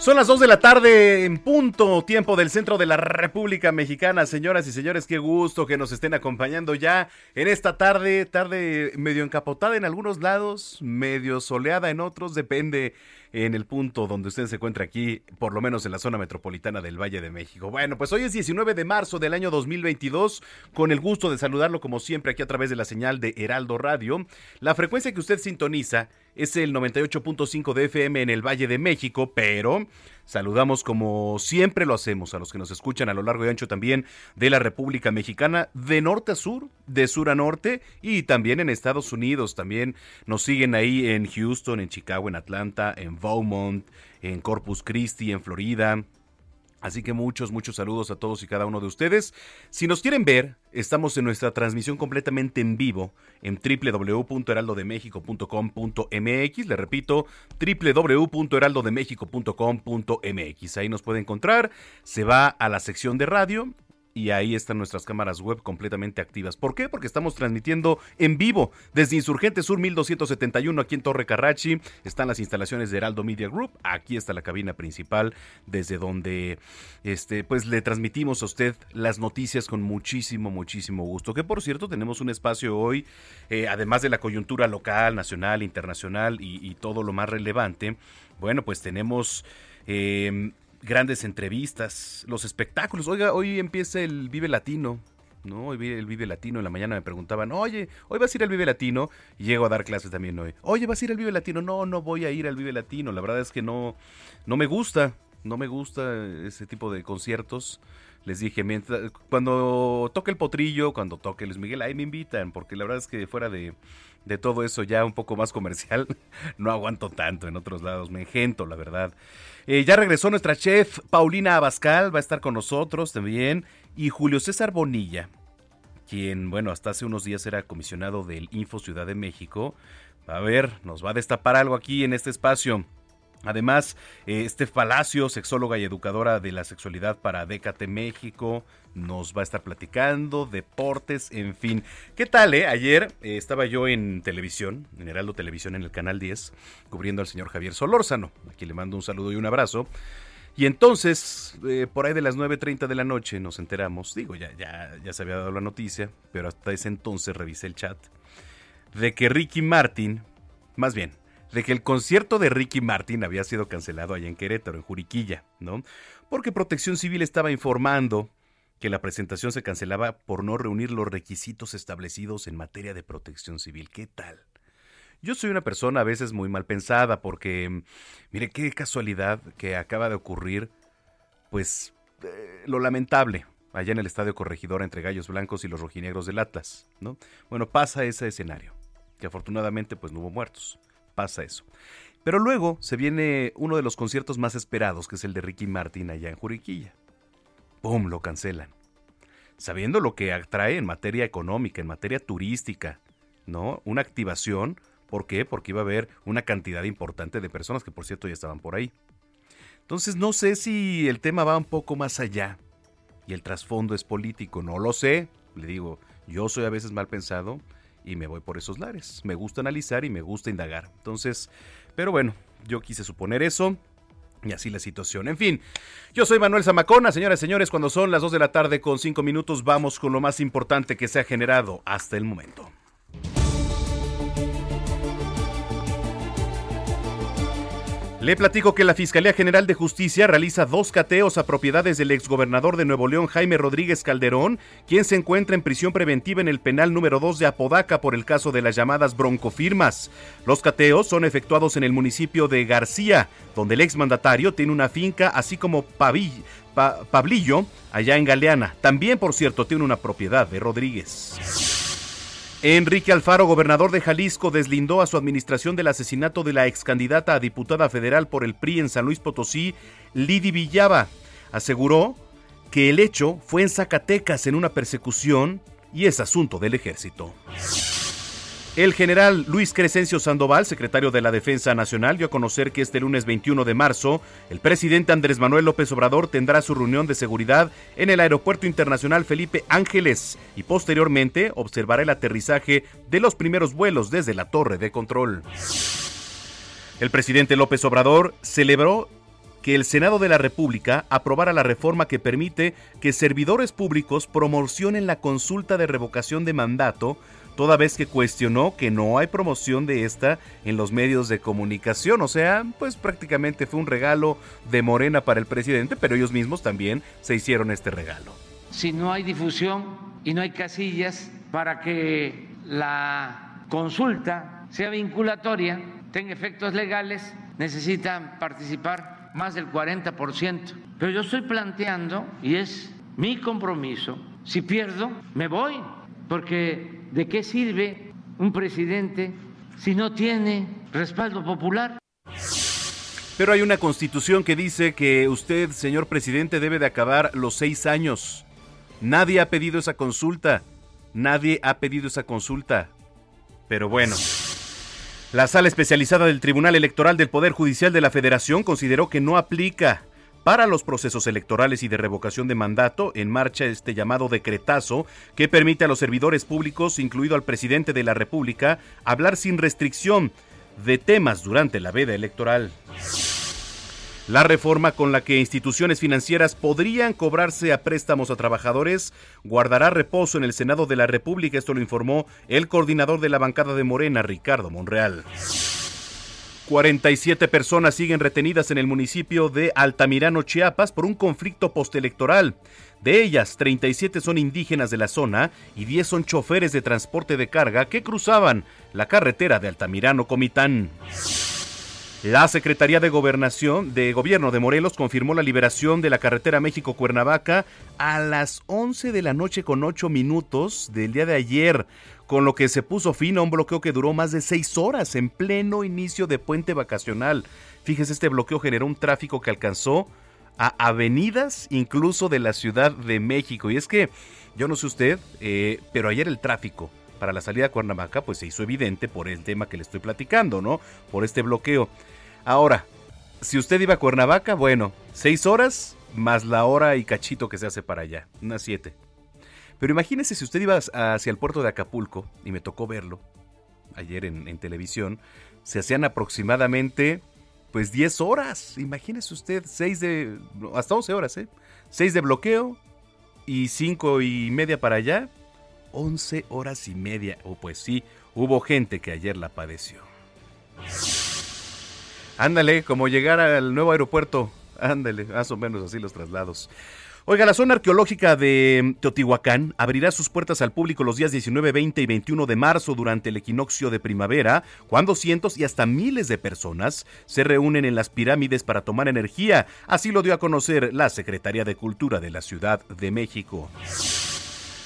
Son las 2 de la tarde en punto, tiempo del centro de la República Mexicana. Señoras y señores, qué gusto que nos estén acompañando ya en esta tarde, tarde medio encapotada en algunos lados, medio soleada en otros, depende en el punto donde usted se encuentra aquí, por lo menos en la zona metropolitana del Valle de México. Bueno, pues hoy es 19 de marzo del año 2022, con el gusto de saludarlo como siempre aquí a través de la señal de Heraldo Radio. La frecuencia que usted sintoniza es el 98.5 de FM en el Valle de México, pero saludamos como siempre lo hacemos a los que nos escuchan a lo largo y ancho también de la República Mexicana, de norte a sur, de sur a norte y también en Estados Unidos. También nos siguen ahí en Houston, en Chicago, en Atlanta, en Beaumont, en Corpus Christi, en Florida, Así que muchos, muchos saludos a todos y cada uno de ustedes. Si nos quieren ver, estamos en nuestra transmisión completamente en vivo en www.heraldodemexico.com.mx. Le repito, www.heraldodemexico.com.mx. Ahí nos puede encontrar. Se va a la sección de radio y ahí están nuestras cámaras web completamente activas. ¿Por qué? Porque estamos transmitiendo en vivo desde Insurgente Sur 1271 aquí en Torre Carrachi. Están las instalaciones de Heraldo Media Group. Aquí está la cabina principal desde donde este pues le transmitimos a usted las noticias con muchísimo muchísimo gusto. Que por cierto tenemos un espacio hoy eh, además de la coyuntura local, nacional, internacional y, todo lo más relevante. Bueno, pues tenemos eh, grandes entrevistas, los espectáculos. Oiga, hoy empieza el Vive Latino. ¿no? Hoy el Vive Latino, en la mañana me preguntaban, oye, hoy vas a ir al Vive Latino, llego a dar clases también hoy. Oye, vas a ir al Vive Latino, no, no voy a ir al Vive Latino, la verdad es que no, no me gusta, no me gusta ese tipo de conciertos. Les dije, mientras, cuando toque el potrillo, cuando toque Luis Miguel, ahí me invitan, porque la verdad es que fuera de, de todo eso ya un poco más comercial, no aguanto tanto en otros lados, me engento, la verdad. Eh, ya regresó nuestra chef Paulina Abascal, va a estar con nosotros también. Y Julio César Bonilla, quien, bueno, hasta hace unos días era comisionado del Info Ciudad de México. A ver, nos va a destapar algo aquí en este espacio. Además, eh, este Palacio, sexóloga y educadora de la sexualidad para Décate México, nos va a estar platicando, deportes, en fin. ¿Qué tal, eh? Ayer eh, estaba yo en televisión, en Heraldo Televisión, en el Canal 10, cubriendo al señor Javier Solórzano, aquí le mando un saludo y un abrazo. Y entonces, eh, por ahí de las 9.30 de la noche nos enteramos, digo, ya, ya, ya se había dado la noticia, pero hasta ese entonces revisé el chat, de que Ricky Martin, más bien, de que el concierto de Ricky Martin había sido cancelado allá en Querétaro, en Juriquilla, ¿no? Porque Protección Civil estaba informando que la presentación se cancelaba por no reunir los requisitos establecidos en materia de protección civil. ¿Qué tal? Yo soy una persona a veces muy mal pensada porque, mire, qué casualidad que acaba de ocurrir, pues, eh, lo lamentable allá en el Estadio Corregidor entre Gallos Blancos y los rojinegros del Atlas, ¿no? Bueno, pasa ese escenario, que afortunadamente pues no hubo muertos, pasa eso. Pero luego se viene uno de los conciertos más esperados, que es el de Ricky Martin allá en Juriquilla. ¡pum!, lo cancelan. Sabiendo lo que atrae en materia económica, en materia turística, ¿no? Una activación, ¿por qué? Porque iba a haber una cantidad importante de personas que por cierto ya estaban por ahí. Entonces no sé si el tema va un poco más allá y el trasfondo es político, no lo sé. Le digo, yo soy a veces mal pensado y me voy por esos lares. Me gusta analizar y me gusta indagar. Entonces, pero bueno, yo quise suponer eso. Y así la situación. En fin, yo soy Manuel Zamacona, señoras y señores, cuando son las 2 de la tarde con 5 minutos vamos con lo más importante que se ha generado hasta el momento. Le platico que la Fiscalía General de Justicia realiza dos cateos a propiedades del exgobernador de Nuevo León, Jaime Rodríguez Calderón, quien se encuentra en prisión preventiva en el penal número 2 de Apodaca por el caso de las llamadas broncofirmas. Los cateos son efectuados en el municipio de García, donde el exmandatario tiene una finca, así como Pablillo, allá en Galeana. También, por cierto, tiene una propiedad de Rodríguez. Enrique Alfaro, gobernador de Jalisco, deslindó a su administración del asesinato de la ex candidata a diputada federal por el PRI en San Luis Potosí, Lidi Villaba. Aseguró que el hecho fue en Zacatecas en una persecución y es asunto del ejército. El general Luis Crescencio Sandoval, secretario de la Defensa Nacional, dio a conocer que este lunes 21 de marzo, el presidente Andrés Manuel López Obrador tendrá su reunión de seguridad en el Aeropuerto Internacional Felipe Ángeles y posteriormente observará el aterrizaje de los primeros vuelos desde la torre de control. El presidente López Obrador celebró que el Senado de la República aprobara la reforma que permite que servidores públicos promocionen la consulta de revocación de mandato toda vez que cuestionó que no hay promoción de esta en los medios de comunicación. O sea, pues prácticamente fue un regalo de Morena para el presidente, pero ellos mismos también se hicieron este regalo. Si no hay difusión y no hay casillas para que la consulta sea vinculatoria, tenga efectos legales, necesitan participar más del 40%. Pero yo estoy planteando, y es mi compromiso, si pierdo, me voy, porque ¿de qué sirve un presidente si no tiene respaldo popular? Pero hay una constitución que dice que usted, señor presidente, debe de acabar los seis años. Nadie ha pedido esa consulta. Nadie ha pedido esa consulta. Pero bueno. La sala especializada del Tribunal Electoral del Poder Judicial de la Federación consideró que no aplica para los procesos electorales y de revocación de mandato, en marcha este llamado decretazo que permite a los servidores públicos, incluido al presidente de la República, hablar sin restricción de temas durante la veda electoral. La reforma con la que instituciones financieras podrían cobrarse a préstamos a trabajadores guardará reposo en el Senado de la República, esto lo informó el coordinador de la bancada de Morena, Ricardo Monreal. 47 personas siguen retenidas en el municipio de Altamirano, Chiapas, por un conflicto postelectoral. De ellas, 37 son indígenas de la zona y 10 son choferes de transporte de carga que cruzaban la carretera de Altamirano, Comitán. La Secretaría de Gobernación de Gobierno de Morelos confirmó la liberación de la carretera México-Cuernavaca a las 11 de la noche con 8 minutos del día de ayer con lo que se puso fin a un bloqueo que duró más de seis horas en pleno inicio de puente vacacional. Fíjese, este bloqueo generó un tráfico que alcanzó a avenidas incluso de la Ciudad de México. Y es que, yo no sé usted, eh, pero ayer el tráfico para la salida a Cuernavaca pues se hizo evidente por el tema que le estoy platicando, ¿no? Por este bloqueo. Ahora, si usted iba a Cuernavaca, bueno, seis horas más la hora y cachito que se hace para allá, unas siete. Pero imagínese si usted iba hacia el puerto de Acapulco, y me tocó verlo ayer en, televisión, se hacían aproximadamente pues 10 horas. Imagínese usted, 6 de. hasta 11 horas, ¿eh? 6 de bloqueo y 5 y media para allá. 11 horas y media. O oh, pues sí, hubo gente que ayer la padeció. Ándale, como llegar al nuevo aeropuerto. Ándale, más o menos así los traslados. Oiga, la zona arqueológica de Teotihuacán abrirá sus puertas al público los días 19, 20 y 21 de marzo durante el equinoccio de primavera, cuando cientos y hasta miles de personas se reúnen en las pirámides para tomar energía. Así lo dio a conocer la Secretaría de Cultura de la Ciudad de México.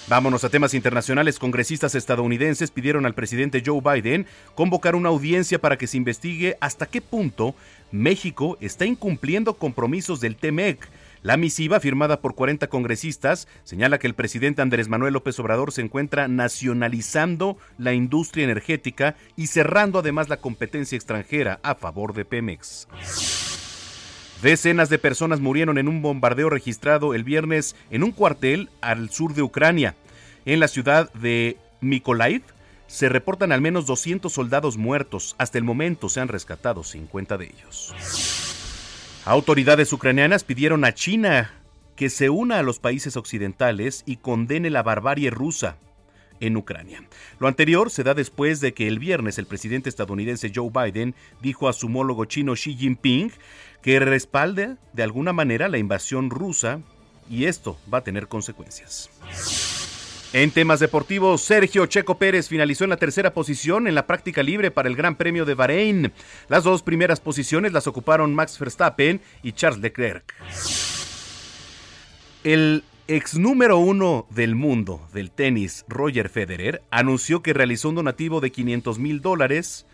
Vámonos a temas internacionales. Congresistas estadounidenses pidieron al presidente Joe Biden convocar una audiencia para que se investigue hasta qué punto México está incumpliendo compromisos del TEMEC la misiva, firmada por 40 congresistas, señala que el presidente Andrés Manuel López Obrador se encuentra nacionalizando la industria energética y cerrando además la competencia extranjera a favor de Pemex. Decenas de personas murieron en un bombardeo registrado el viernes en un cuartel al sur de Ucrania. En la ciudad de Mykolaiv se reportan al menos 200 soldados muertos. Hasta el momento se han rescatado 50 de ellos. Autoridades ucranianas pidieron a China que se una a los países occidentales y condene la barbarie rusa. En Ucrania. Lo anterior se da después de que el viernes el presidente estadounidense Joe Biden dijo a su homólogo chino Xi Jinping que respalde de alguna manera la invasión rusa y esto va a tener consecuencias. En temas deportivos, Sergio Checo Pérez finalizó en la tercera posición en la práctica libre para el Gran Premio de Bahrein. Las dos primeras posiciones las ocuparon Max Verstappen y Charles Leclerc. El ex número uno del mundo del tenis, Roger Federer, anunció que realizó un donativo de 500 mil dólares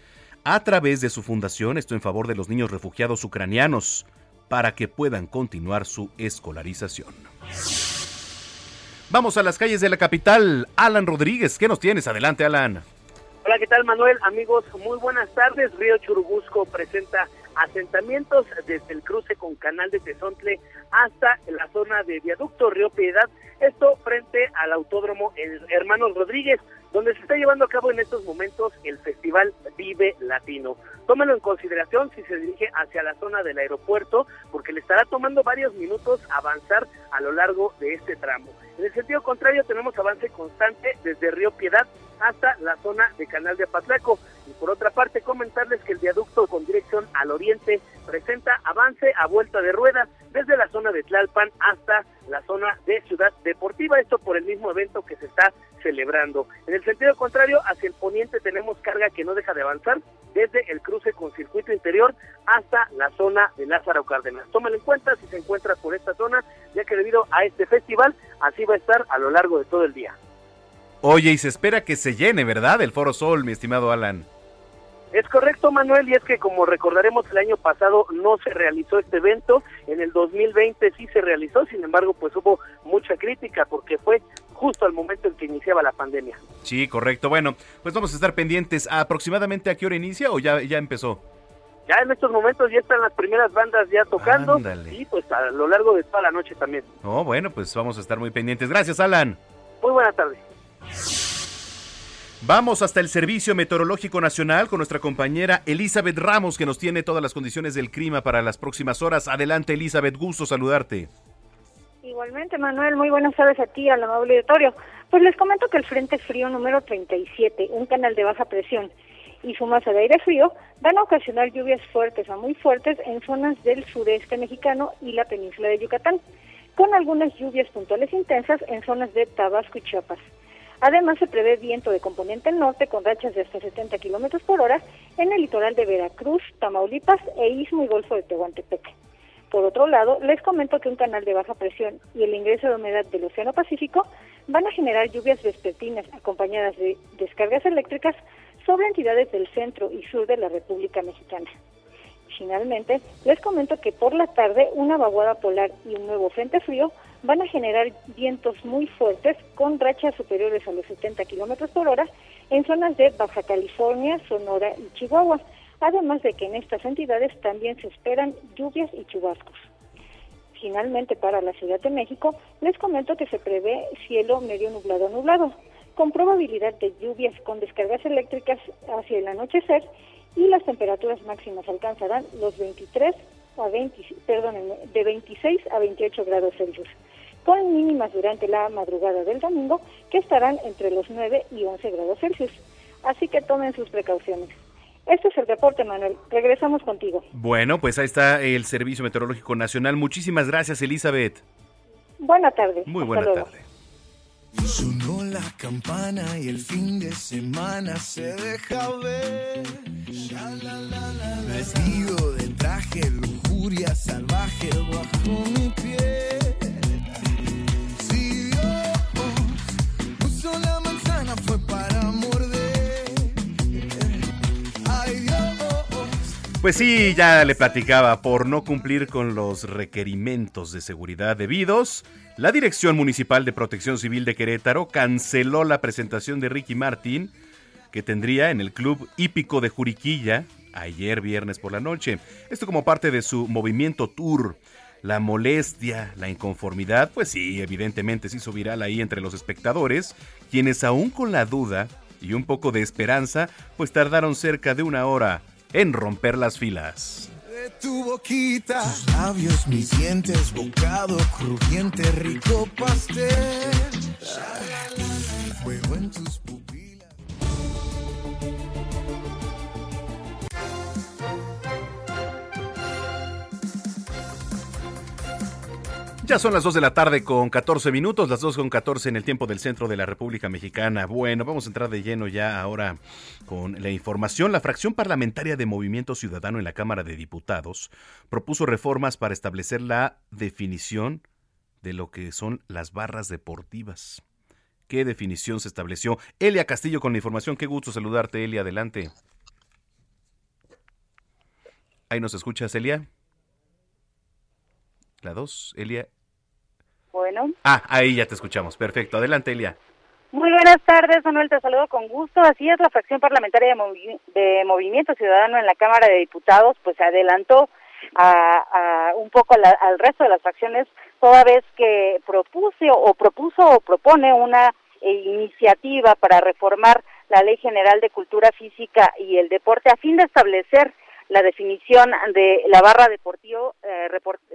a través de su fundación, esto en favor de los niños refugiados ucranianos, para que puedan continuar su escolarización. Vamos a las calles de la capital. Alan Rodríguez, ¿qué nos tienes? Adelante, Alan. Hola, ¿qué tal, Manuel? Amigos, muy buenas tardes. Río Churubusco presenta asentamientos desde el cruce con Canal de Tezontle hasta la zona de Viaducto Río Piedad. Esto frente al Autódromo Hermanos Rodríguez donde se está llevando a cabo en estos momentos el Festival Vive Latino. Tómelo en consideración si se dirige hacia la zona del aeropuerto, porque le estará tomando varios minutos avanzar a lo largo de este tramo. En el sentido contrario, tenemos avance constante desde Río Piedad hasta la zona de Canal de Apatlaco. Y por otra parte, comentarles que el viaducto con dirección al oriente presenta avance a vuelta de rueda desde la zona de Tlalpan hasta la zona de Ciudad Deportiva, esto por el mismo evento que se está celebrando. En el sentido contrario, hacia el poniente tenemos carga que no deja de avanzar desde el cruce con circuito interior hasta la zona de Lázaro Cárdenas. Tómalo en cuenta si se encuentra por esta zona, ya que debido a este festival, así va a estar a lo largo de todo el día. Oye, y se espera que se llene, ¿verdad? El Foro Sol, mi estimado Alan. Es correcto, Manuel, y es que como recordaremos el año pasado no se realizó este evento, en el 2020 sí se realizó, sin embargo, pues hubo mucha crítica porque fue justo al momento en que iniciaba la pandemia. Sí, correcto. Bueno, pues vamos a estar pendientes. ¿Aproximadamente a qué hora inicia o ya, ya empezó? Ya en estos momentos ya están las primeras bandas ya tocando y pues a lo largo de toda la noche también. Oh, bueno, pues vamos a estar muy pendientes. Gracias, Alan. Muy buena tarde. Vamos hasta el Servicio Meteorológico Nacional con nuestra compañera Elizabeth Ramos, que nos tiene todas las condiciones del clima para las próximas horas. Adelante, Elizabeth, gusto saludarte. Igualmente, Manuel, muy buenas tardes a ti, al amable auditorio. Pues les comento que el Frente Frío número 37, un canal de baja presión, y su masa de aire frío van a ocasionar lluvias fuertes a muy fuertes en zonas del sureste mexicano y la península de Yucatán, con algunas lluvias puntuales intensas en zonas de Tabasco y Chiapas. Además, se prevé viento de componente norte con rachas de hasta 70 kilómetros por hora en el litoral de Veracruz, Tamaulipas e Istmo y Golfo de Tehuantepec. Por otro lado, les comento que un canal de baja presión y el ingreso de humedad del Océano Pacífico van a generar lluvias vespertinas acompañadas de descargas eléctricas sobre entidades del centro y sur de la República Mexicana. Finalmente, les comento que por la tarde una vaguada polar y un nuevo frente frío van a generar vientos muy fuertes con rachas superiores a los 70 kilómetros por hora en zonas de Baja California, Sonora y Chihuahua, además de que en estas entidades también se esperan lluvias y chubascos. Finalmente, para la Ciudad de México, les comento que se prevé cielo medio nublado nublado, con probabilidad de lluvias con descargas eléctricas hacia el anochecer y las temperaturas máximas alcanzarán los 23 a 20, perdón, de 26 a 28 grados Celsius con mínimas durante la madrugada del domingo que estarán entre los 9 y 11 grados Celsius. Así que tomen sus precauciones. Este es el reporte, Manuel. Regresamos contigo. Bueno, pues ahí está el Servicio Meteorológico Nacional. Muchísimas gracias, Elizabeth. Buena tarde. Muy buena tarde. Sonó la campana y el fin de semana se deja ver. Vestido de traje, lujuria salvaje bajo mi piel. Pues sí, ya le platicaba, por no cumplir con los requerimientos de seguridad debidos, la Dirección Municipal de Protección Civil de Querétaro canceló la presentación de Ricky Martin que tendría en el Club Hípico de Juriquilla ayer viernes por la noche. Esto como parte de su movimiento tour. La molestia, la inconformidad, pues sí, evidentemente se hizo viral ahí entre los espectadores, quienes aún con la duda y un poco de esperanza, pues tardaron cerca de una hora en romper las filas. De tu boquita, tus labios, mis dientes, bocado crujiente, rico pastel. Fuego en tus Ya son las 2 de la tarde con 14 minutos, las 2 con 14 en el tiempo del centro de la República Mexicana. Bueno, vamos a entrar de lleno ya ahora con la información. La fracción parlamentaria de Movimiento Ciudadano en la Cámara de Diputados propuso reformas para establecer la definición de lo que son las barras deportivas. ¿Qué definición se estableció? Elia Castillo con la información. Qué gusto saludarte, Elia. Adelante. Ahí nos escuchas, Elia. La 2, Elia. Bueno. Ah, ahí ya te escuchamos. Perfecto. Adelante, Elia. Muy buenas tardes, Manuel, te saludo con gusto. Así es, la fracción parlamentaria de, Movi de Movimiento Ciudadano en la Cámara de Diputados, pues se adelantó a, a un poco la, al resto de las fracciones, toda vez que propuso o propuso o propone una eh, iniciativa para reformar la Ley General de Cultura Física y el Deporte a fin de establecer la definición de la barra deportivo, eh,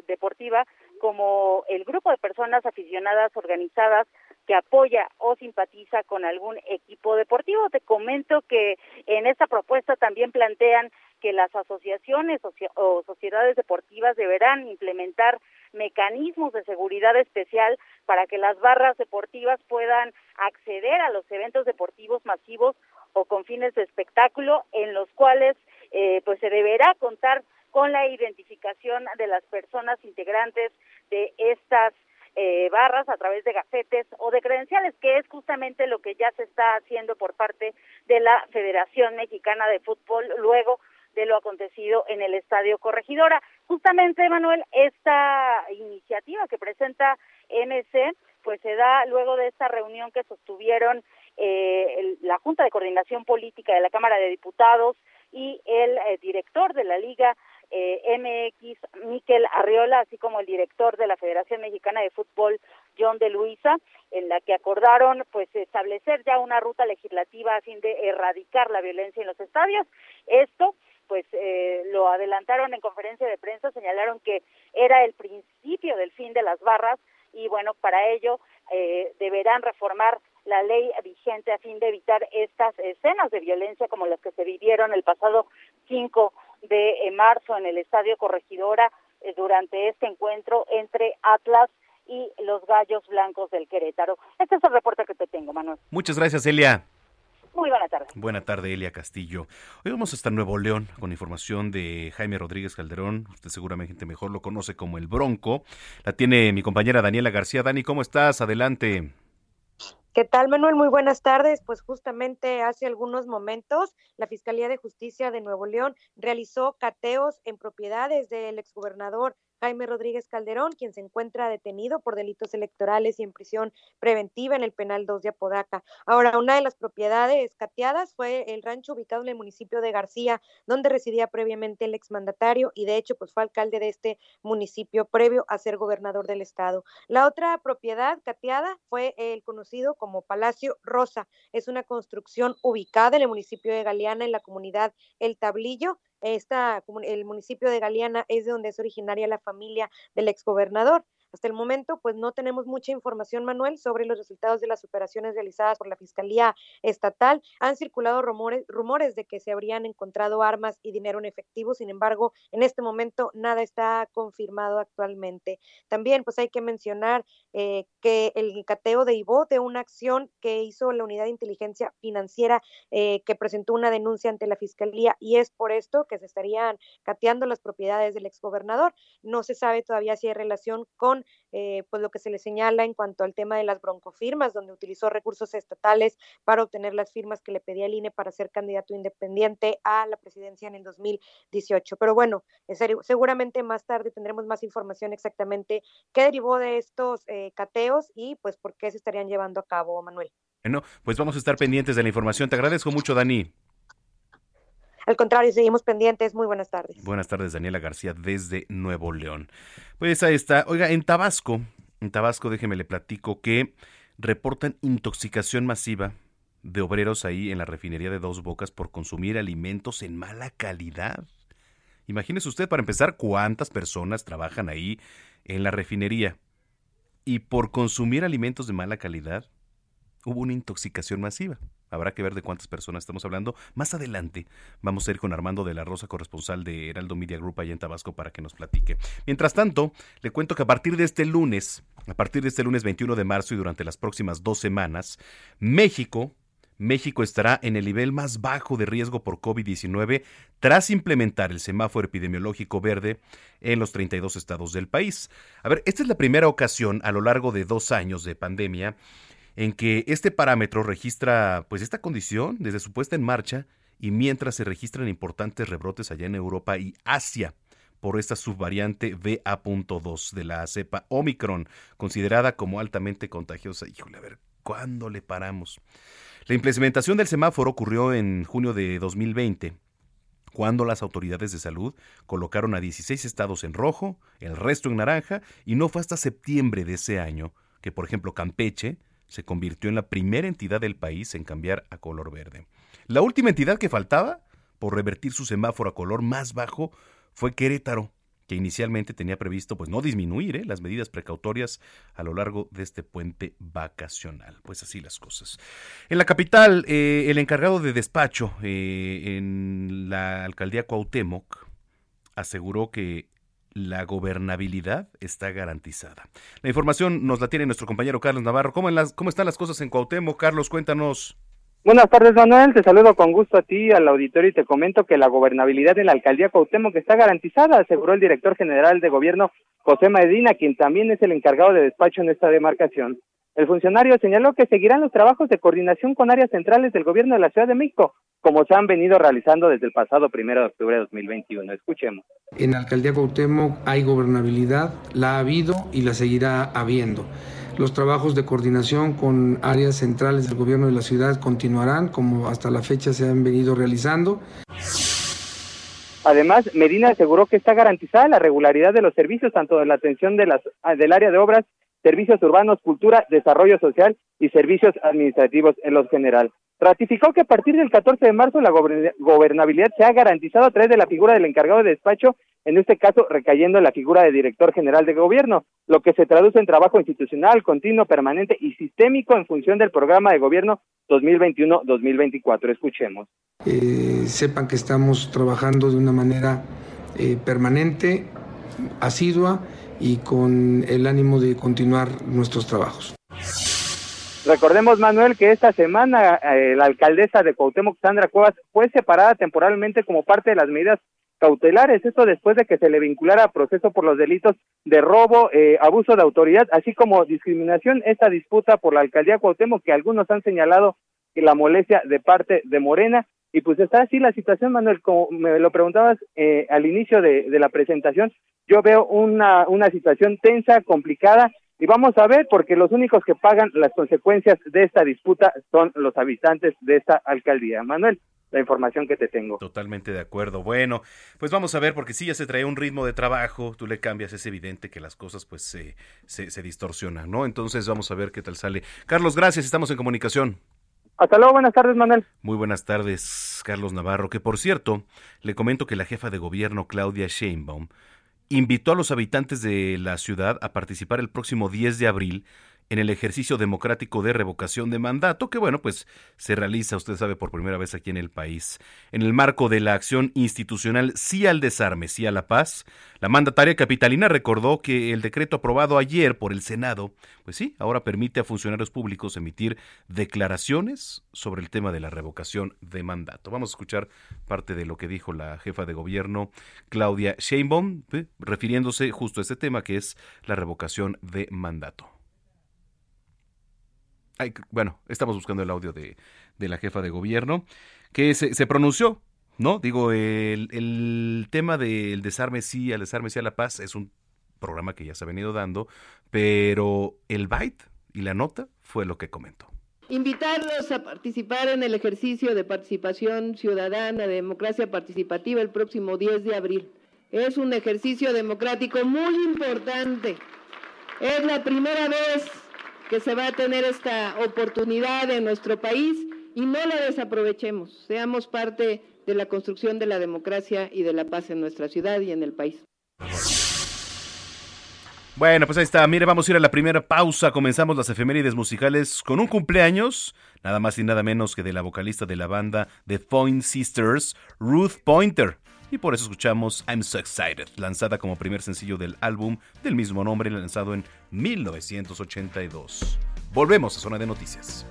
deportiva como el grupo de personas aficionadas organizadas que apoya o simpatiza con algún equipo deportivo. Te comento que en esta propuesta también plantean que las asociaciones o sociedades deportivas deberán implementar mecanismos de seguridad especial para que las barras deportivas puedan acceder a los eventos deportivos masivos o con fines de espectáculo en los cuales eh, pues se deberá contar con la identificación de las personas integrantes de estas eh, barras a través de gacetes o de credenciales, que es justamente lo que ya se está haciendo por parte de la Federación Mexicana de Fútbol luego de lo acontecido en el Estadio Corregidora. Justamente, Manuel, esta iniciativa que presenta MC, pues se da luego de esta reunión que sostuvieron eh, la Junta de Coordinación Política de la Cámara de Diputados, y el eh, director de la Liga eh, MX, Miquel Arriola, así como el director de la Federación Mexicana de Fútbol, John de Luisa, en la que acordaron pues establecer ya una ruta legislativa a fin de erradicar la violencia en los estadios. Esto pues eh, lo adelantaron en conferencia de prensa, señalaron que era el principio del fin de las barras y bueno, para ello eh, deberán reformar la ley vigente a fin de evitar estas escenas de violencia como las que se vivieron el pasado 5 de eh, marzo en el Estadio Corregidora eh, durante este encuentro entre Atlas y los Gallos Blancos del Querétaro. Este es el reporte que te tengo, Manuel. Muchas gracias, Elia. Muy buena tarde. Buena tarde, Elia Castillo. Hoy vamos hasta Nuevo León con información de Jaime Rodríguez Calderón. Usted seguramente mejor lo conoce como el Bronco. La tiene mi compañera Daniela García. Dani, ¿cómo estás? Adelante. ¿Qué tal, Manuel? Muy buenas tardes. Pues justamente hace algunos momentos la Fiscalía de Justicia de Nuevo León realizó cateos en propiedades del exgobernador Jaime Rodríguez Calderón, quien se encuentra detenido por delitos electorales y en prisión preventiva en el penal 2 de Apodaca. Ahora, una de las propiedades cateadas fue el rancho ubicado en el municipio de García, donde residía previamente el exmandatario y de hecho pues fue alcalde de este municipio previo a ser gobernador del estado. La otra propiedad cateada fue el conocido como Palacio Rosa. Es una construcción ubicada en el municipio de Galeana en la comunidad El Tablillo esta, el municipio de Galeana es de donde es originaria la familia del exgobernador. Hasta el momento, pues no tenemos mucha información, Manuel, sobre los resultados de las operaciones realizadas por la Fiscalía Estatal. Han circulado rumores, rumores de que se habrían encontrado armas y dinero en efectivo, sin embargo, en este momento nada está confirmado actualmente. También, pues hay que mencionar eh, que el cateo de Ivo de una acción que hizo la Unidad de Inteligencia Financiera eh, que presentó una denuncia ante la Fiscalía y es por esto que se estarían cateando las propiedades del exgobernador. No se sabe todavía si hay relación con eh, pues lo que se le señala en cuanto al tema de las broncofirmas, donde utilizó recursos estatales para obtener las firmas que le pedía el INE para ser candidato independiente a la presidencia en el 2018. Pero bueno, seguramente más tarde tendremos más información exactamente qué derivó de estos eh, cateos y pues por qué se estarían llevando a cabo, Manuel. Bueno, pues vamos a estar pendientes de la información. Te agradezco mucho, Dani. Al contrario, seguimos pendientes. Muy buenas tardes. Buenas tardes, Daniela García, desde Nuevo León. Pues ahí está. Oiga, en Tabasco, en Tabasco, déjeme le platico que reportan intoxicación masiva de obreros ahí en la refinería de Dos Bocas por consumir alimentos en mala calidad. Imagínese usted, para empezar, cuántas personas trabajan ahí en la refinería. Y por consumir alimentos de mala calidad, hubo una intoxicación masiva. Habrá que ver de cuántas personas estamos hablando. Más adelante vamos a ir con Armando de la Rosa, corresponsal de Heraldo Media Group allá en Tabasco, para que nos platique. Mientras tanto, le cuento que a partir de este lunes, a partir de este lunes 21 de marzo y durante las próximas dos semanas, México México estará en el nivel más bajo de riesgo por COVID-19 tras implementar el semáforo epidemiológico verde en los 32 estados del país. A ver, esta es la primera ocasión a lo largo de dos años de pandemia en que este parámetro registra pues esta condición desde su puesta en marcha y mientras se registran importantes rebrotes allá en Europa y Asia por esta subvariante BA.2 de la cepa Omicron, considerada como altamente contagiosa. Híjole, a ver, ¿cuándo le paramos? La implementación del semáforo ocurrió en junio de 2020 cuando las autoridades de salud colocaron a 16 estados en rojo, el resto en naranja, y no fue hasta septiembre de ese año que, por ejemplo, Campeche se convirtió en la primera entidad del país en cambiar a color verde. La última entidad que faltaba por revertir su semáforo a color más bajo fue Querétaro, que inicialmente tenía previsto pues no disminuir ¿eh? las medidas precautorias a lo largo de este puente vacacional. Pues así las cosas. En la capital, eh, el encargado de despacho eh, en la alcaldía Cuauhtémoc aseguró que la gobernabilidad está garantizada. La información nos la tiene nuestro compañero Carlos Navarro. ¿Cómo, las, cómo están las cosas en Cuauhtémoc? Carlos, cuéntanos. Buenas tardes, Manuel. Te saludo con gusto a ti, al auditorio, y te comento que la gobernabilidad de la alcaldía Cuauhtémoc está garantizada, aseguró el director general de gobierno, José Medina, quien también es el encargado de despacho en esta demarcación. El funcionario señaló que seguirán los trabajos de coordinación con áreas centrales del gobierno de la Ciudad de México, como se han venido realizando desde el pasado primero de octubre de 2021. Escuchemos. En la alcaldía Cuauhtémoc hay gobernabilidad, la ha habido y la seguirá habiendo. Los trabajos de coordinación con áreas centrales del gobierno de la ciudad continuarán como hasta la fecha se han venido realizando. Además, Medina aseguró que está garantizada la regularidad de los servicios, tanto de la atención de las, del área de obras, servicios urbanos, cultura, desarrollo social y servicios administrativos en lo general. Ratificó que a partir del 14 de marzo la gobernabilidad se ha garantizado a través de la figura del encargado de despacho, en este caso recayendo en la figura de director general de gobierno, lo que se traduce en trabajo institucional, continuo, permanente y sistémico en función del programa de gobierno 2021-2024. Escuchemos. Eh, sepan que estamos trabajando de una manera eh, permanente, asidua y con el ánimo de continuar nuestros trabajos. Recordemos, Manuel, que esta semana eh, la alcaldesa de Cuauhtémoc, Sandra Cuevas, fue separada temporalmente como parte de las medidas cautelares, esto después de que se le vinculara a proceso por los delitos de robo, eh, abuso de autoridad, así como discriminación, esta disputa por la alcaldía Cuauhtémoc, que algunos han señalado que la molestia de parte de Morena, y pues está así la situación, Manuel, como me lo preguntabas eh, al inicio de, la presentación, yo veo una, una situación tensa, complicada, y vamos a ver, porque los únicos que pagan las consecuencias de esta disputa son los habitantes de esta alcaldía. Manuel, la información que te tengo. Totalmente de acuerdo. Bueno, pues vamos a ver, porque si ya se trae un ritmo de trabajo, tú le cambias, es evidente que las cosas pues se, se, se distorsionan, ¿no? Entonces vamos a ver qué tal sale. Carlos, gracias, estamos en comunicación. Hasta luego, buenas tardes, Manuel. Muy buenas tardes, Carlos Navarro, que por cierto, le comento que la jefa de gobierno, Claudia Sheinbaum, invitó a los habitantes de la ciudad a participar el próximo 10 de abril en el ejercicio democrático de revocación de mandato, que bueno, pues se realiza, usted sabe, por primera vez aquí en el país. En el marco de la acción institucional Sí al desarme, sí a la paz, la mandataria capitalina recordó que el decreto aprobado ayer por el Senado, pues sí, ahora permite a funcionarios públicos emitir declaraciones sobre el tema de la revocación de mandato. Vamos a escuchar parte de lo que dijo la jefa de gobierno, Claudia Sheinbaum, ¿eh? refiriéndose justo a este tema que es la revocación de mandato bueno, estamos buscando el audio de, la jefa de gobierno, que se, pronunció, ¿no? Digo, el, el tema del desarme sí, al desarme sí a la paz es un programa que ya se ha venido dando, pero el byte y la nota fue lo que comentó. Invitarlos a participar en el ejercicio de participación ciudadana, de democracia participativa el próximo 10 de abril. Es un ejercicio democrático muy importante. Es la primera vez que se va a tener esta oportunidad en nuestro país y no la desaprovechemos. Seamos parte de la construcción de la democracia y de la paz en nuestra ciudad y en el país. Bueno, pues ahí está. Mire, vamos a ir a la primera pausa. Comenzamos las efemérides musicales con un cumpleaños, nada más y nada menos que de la vocalista de la banda The Point Sisters, Ruth Pointer. Y por eso escuchamos I'm So Excited, lanzada como primer sencillo del álbum del mismo nombre, lanzado en 1982. Volvemos a Zona de Noticias.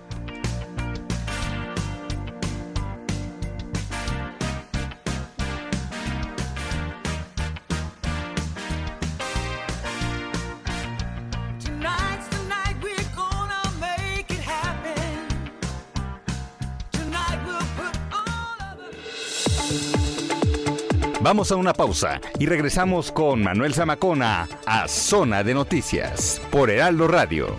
Vamos a una pausa y regresamos con Manuel Zamacona a Zona de Noticias por Heraldo Radio.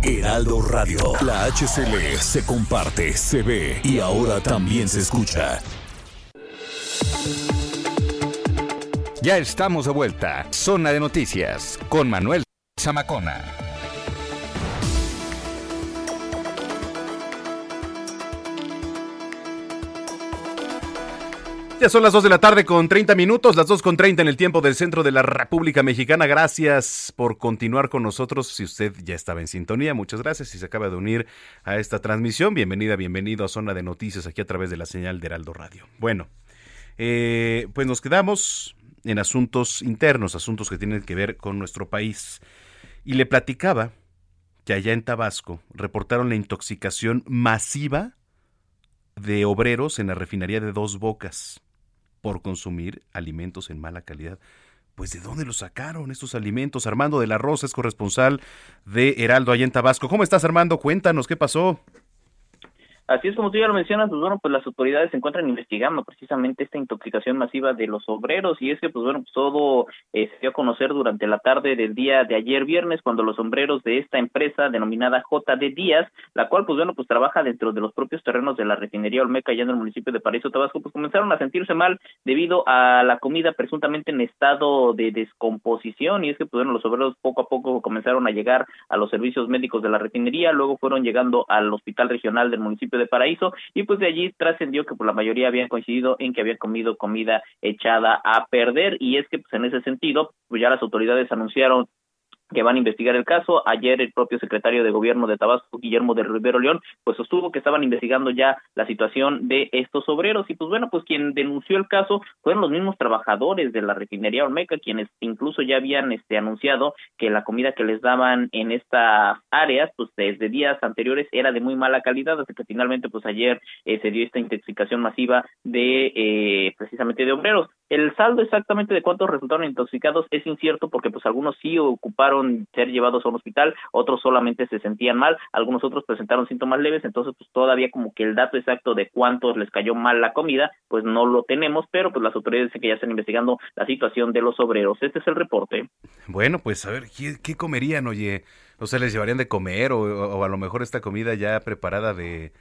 Heraldo Radio, la HCL se comparte, se ve y ahora también se escucha. Ya estamos de vuelta. Zona de Noticias con Manuel Zamacona. Son las 2 de la tarde con 30 minutos, las 2 con 30 en el tiempo del centro de la República Mexicana. Gracias por continuar con nosotros. Si usted ya estaba en sintonía, muchas gracias. Si se acaba de unir a esta transmisión, bienvenida, bienvenido a Zona de Noticias aquí a través de la señal de Heraldo Radio. Bueno, eh, pues nos quedamos en asuntos internos, asuntos que tienen que ver con nuestro país. Y le platicaba que allá en Tabasco reportaron la intoxicación masiva de obreros en la refinería de Dos Bocas por consumir alimentos en mala calidad. Pues ¿de dónde los sacaron estos alimentos? Armando de la Rosa es corresponsal de Heraldo allá en Tabasco. ¿Cómo estás Armando? Cuéntanos qué pasó. Así es como tú ya lo mencionas, pues bueno, pues las autoridades se encuentran investigando precisamente esta intoxicación masiva de los obreros y es que pues bueno, pues todo eh, se dio a conocer durante la tarde del día de ayer viernes cuando los sombreros de esta empresa denominada JD Díaz, la cual pues bueno, pues trabaja dentro de los propios terrenos de la refinería Olmeca allá en el municipio de Paraíso Tabasco, pues comenzaron a sentirse mal debido a la comida presuntamente en estado de descomposición y es que pues bueno, los obreros poco a poco comenzaron a llegar a los servicios médicos de la refinería, luego fueron llegando al hospital regional del municipio de Paraíso y pues de allí trascendió que por la mayoría habían coincidido en que habían comido comida echada a perder y es que pues en ese sentido pues ya las autoridades anunciaron que van a investigar el caso. Ayer el propio secretario de Gobierno de Tabasco, Guillermo de Rivero León, pues sostuvo que estaban investigando ya la situación de estos obreros y pues bueno, pues quien denunció el caso fueron los mismos trabajadores de la refinería Olmeca, quienes incluso ya habían este anunciado que la comida que les daban en estas áreas, pues desde días anteriores era de muy mala calidad, hasta que finalmente pues ayer eh, se dio esta intoxicación masiva de eh, precisamente de obreros. El saldo exactamente de cuántos resultaron intoxicados es incierto porque pues algunos sí ocuparon ser llevados a un hospital, otros solamente se sentían mal, algunos otros presentaron síntomas leves, entonces pues todavía como que el dato exacto de cuántos les cayó mal la comida, pues no lo tenemos, pero pues las autoridades dicen que ya están investigando la situación de los obreros. Este es el reporte. Bueno, pues a ver, ¿qué, comerían, oye? O sea, les llevarían de comer o, o a lo mejor esta comida ya preparada de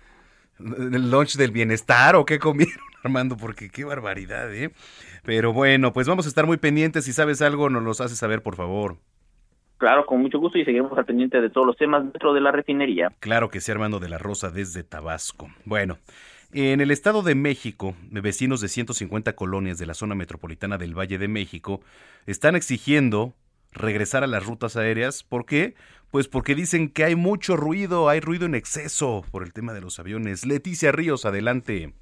el lunch del bienestar o qué comieron, Armando, porque qué barbaridad, ¿eh? Pero bueno, pues vamos a estar muy pendientes. Si sabes algo, nos los haces saber, por favor. Claro, con mucho gusto y seguiremos al pendiente de todos los temas dentro de la refinería. Claro que sí, Armando de la Rosa desde Tabasco. Bueno, en el Estado de México, vecinos de 150 colonias de la zona metropolitana del Valle de México están exigiendo regresar a las rutas aéreas. ¿Por qué? Pues porque dicen que hay mucho ruido, hay ruido en exceso por el tema de los aviones. Leticia Ríos, adelante.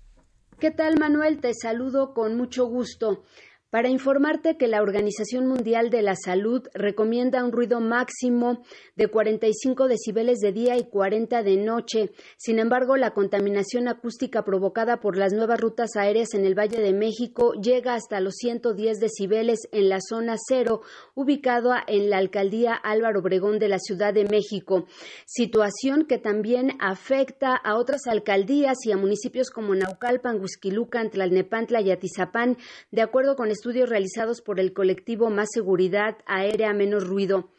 ¿Qué tal, Manuel? Te saludo con mucho gusto para informarte que la Organización Mundial de la Salud recomienda un ruido máximo de 45 decibeles de día y 40 de noche. Sin embargo, la contaminación acústica provocada por las nuevas rutas aéreas en el Valle de México llega hasta los 110 decibeles en la zona cero, ubicada en la alcaldía Álvaro Obregón de la Ciudad de México. Situación que también afecta a otras alcaldías y a municipios como Naucalpan, Huizquilucan, Tlalnepantla y Atizapán, de acuerdo con estudios realizados por el colectivo Más Seguridad Aérea Menos Ruido.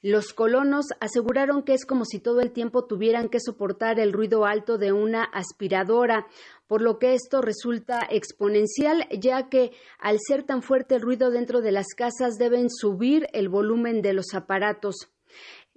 Los colonos aseguraron que es como si todo el tiempo tuvieran que soportar el ruido alto de una aspiradora, por lo que esto resulta exponencial, ya que al ser tan fuerte el ruido dentro de las casas deben subir el volumen de los aparatos.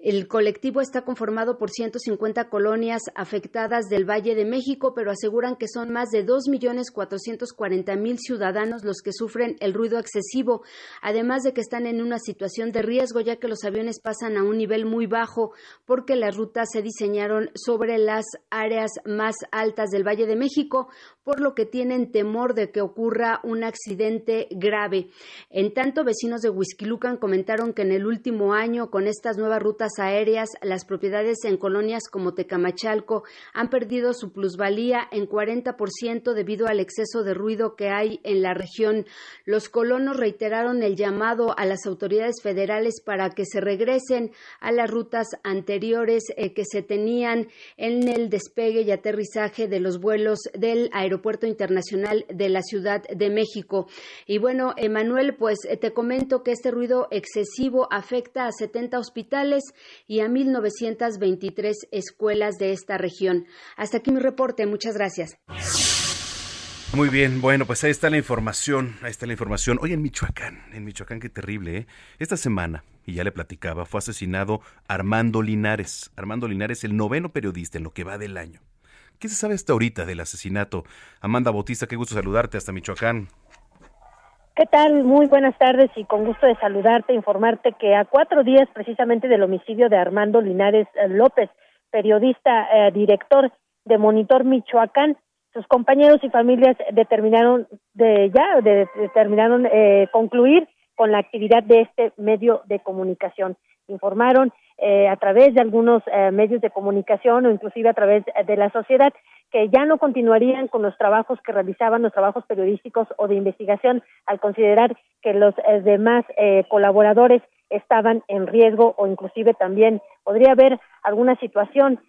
El colectivo está conformado por 150 colonias afectadas del Valle de México, pero aseguran que son más de 2.440.000 ciudadanos los que sufren el ruido excesivo, además de que están en una situación de riesgo ya que los aviones pasan a un nivel muy bajo porque las rutas se diseñaron sobre las áreas más altas del Valle de México, por lo que tienen temor de que ocurra un accidente grave. En tanto, vecinos de Huizquilucan comentaron que en el último año, con estas nuevas rutas aéreas, las propiedades en colonias como Tecamachalco han perdido su plusvalía en 40% debido al exceso de ruido que hay en la región. Los colonos reiteraron el llamado a las autoridades federales para que se regresen a las rutas anteriores eh, que se tenían en el despegue y aterrizaje de los vuelos del Aeropuerto Internacional de la Ciudad de México. Y bueno, Emanuel, pues eh, te comento que este ruido excesivo afecta a 70 hospitales y a 1.923 escuelas de esta región. Hasta aquí mi reporte. Muchas gracias. Muy bien, bueno, pues ahí está la información, ahí está la información. Hoy en Michoacán, en Michoacán qué terrible, ¿eh? Esta semana, y ya le platicaba, fue asesinado Armando Linares. Armando Linares, el noveno periodista en lo que va del año. ¿Qué se sabe hasta ahorita del asesinato? Amanda Bautista, qué gusto saludarte hasta Michoacán. ¿Qué tal? Muy buenas tardes y con gusto de saludarte, informarte que a cuatro días precisamente del homicidio de Armando Linares eh, López, periodista, eh, director de Monitor Michoacán, sus compañeros y familias determinaron de ya determinaron eh, concluir con la actividad de este medio de comunicación. Informaron eh, a través de algunos eh, medios de comunicación o inclusive a través de la sociedad que ya no continuarían con los trabajos que realizaban, los trabajos periodísticos o de investigación, al considerar que los eh, demás colaboradores estaban en riesgo o inclusive también podría haber alguna situación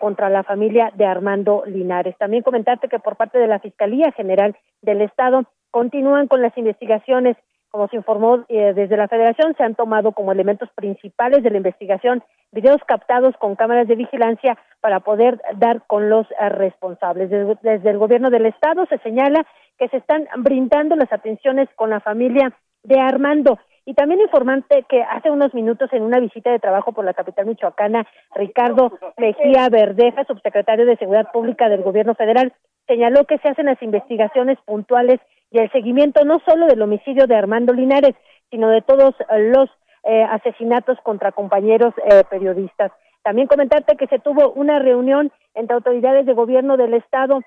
contra la familia de Armando Linares. También comentarte que por parte de la Fiscalía General del Estado continúan con las investigaciones como se informó eh, desde la Federación, se han tomado como elementos principales de la investigación videos captados con cámaras de vigilancia para poder dar con los eh, responsables. Desde, desde, el gobierno del Estado se señala que se están brindando las atenciones con la familia de Armando. Y también informante que hace unos minutos en una visita de trabajo por la capital michoacana, Ricardo Mejía Verdeja, subsecretario de Seguridad Pública del Gobierno Federal, señaló que se hacen las investigaciones puntuales y el seguimiento no solo del homicidio de Armando Linares, sino de todos los eh, asesinatos contra compañeros eh, periodistas. También comentarte que se tuvo una reunión entre autoridades de gobierno del Estado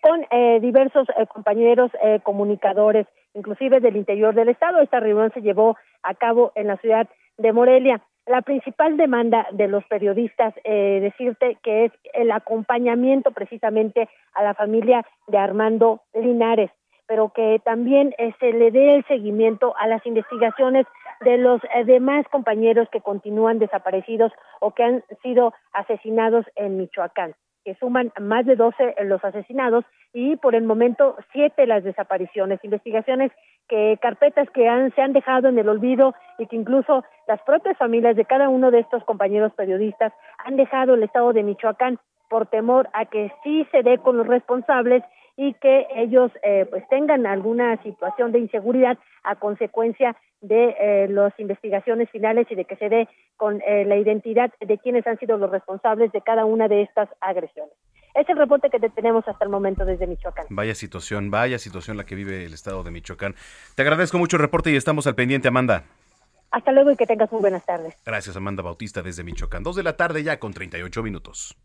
con eh, diversos compañeros comunicadores, inclusive del interior del Estado. Esta reunión se llevó a cabo en la ciudad de Morelia. La principal demanda de los periodistas, decirte que es el acompañamiento precisamente a la familia de Armando Linares pero que también eh, se le dé el seguimiento a las investigaciones de los eh, demás compañeros que continúan desaparecidos o que han sido asesinados en Michoacán, que suman más de 12 los asesinados y por el momento siete las desapariciones, investigaciones que carpetas que han, se han dejado en el olvido y que incluso las propias familias de cada uno de estos compañeros periodistas han dejado el estado de Michoacán por temor a que sí se dé con los responsables y que ellos eh, pues tengan alguna situación de inseguridad a consecuencia de eh, las investigaciones finales y de que se dé con eh, la identidad de quienes han sido los responsables de cada una de estas agresiones. Es el reporte que tenemos hasta el momento desde Michoacán. Vaya situación, vaya situación la que vive el estado de Michoacán. Te agradezco mucho el reporte y estamos al pendiente, Amanda. Hasta luego y que tengas muy buenas tardes. Gracias, Amanda Bautista, desde Michoacán. Dos de la tarde ya con 38 minutos.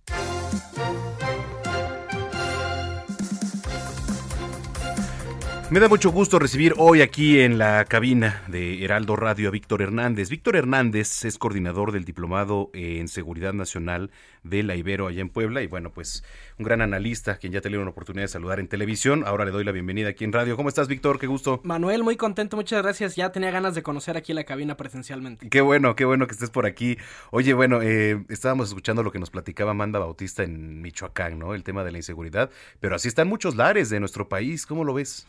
Me da mucho gusto recibir hoy aquí en la cabina de Heraldo Radio a Víctor Hernández. Víctor Hernández es coordinador del Diplomado en Seguridad Nacional de la Ibero allá en Puebla y bueno, pues un gran analista, quien ya tenido una oportunidad de saludar en televisión. Ahora le doy la bienvenida aquí en radio. ¿Cómo estás, Víctor? Qué gusto. Manuel, muy contento, muchas gracias. Ya tenía ganas de conocer aquí la cabina presencialmente. Qué bueno, qué bueno que estés por aquí. Oye, bueno, eh, estábamos escuchando lo que nos platicaba Amanda Bautista en Michoacán, ¿no? El tema de la inseguridad, pero así están muchos lares de nuestro país. ¿Cómo lo ves?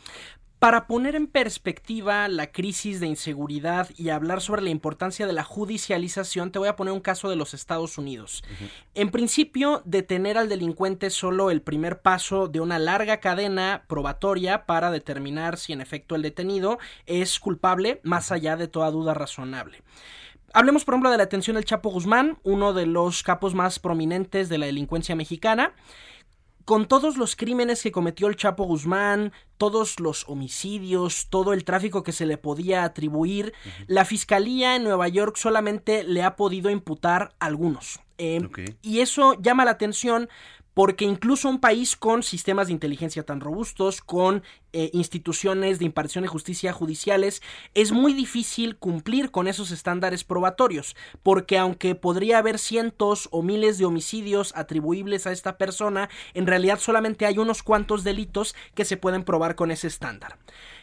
Para poner en perspectiva la crisis de inseguridad y hablar sobre la importancia de la judicialización, te voy a poner un caso de los Estados Unidos. En principio, detener al delincuente es solo el primer paso de una larga cadena probatoria para determinar si en efecto el detenido es culpable, más allá de toda duda razonable. Hablemos, por ejemplo, de la detención del Chapo Guzmán, uno de los capos más prominentes de la delincuencia mexicana con todos los crímenes que cometió el Chapo Guzmán, todos los homicidios, todo el tráfico que se le podía atribuir, la fiscalía en Nueva York solamente le ha podido imputar algunos. Eh, y eso llama la atención porque incluso un país con sistemas de inteligencia tan robustos, con eh, instituciones de impartición de justicia judiciales, es muy difícil cumplir con esos estándares probatorios, porque aunque podría haber cientos o miles de homicidios atribuibles a esta persona, en realidad solamente hay unos cuantos delitos que se pueden probar con ese estándar.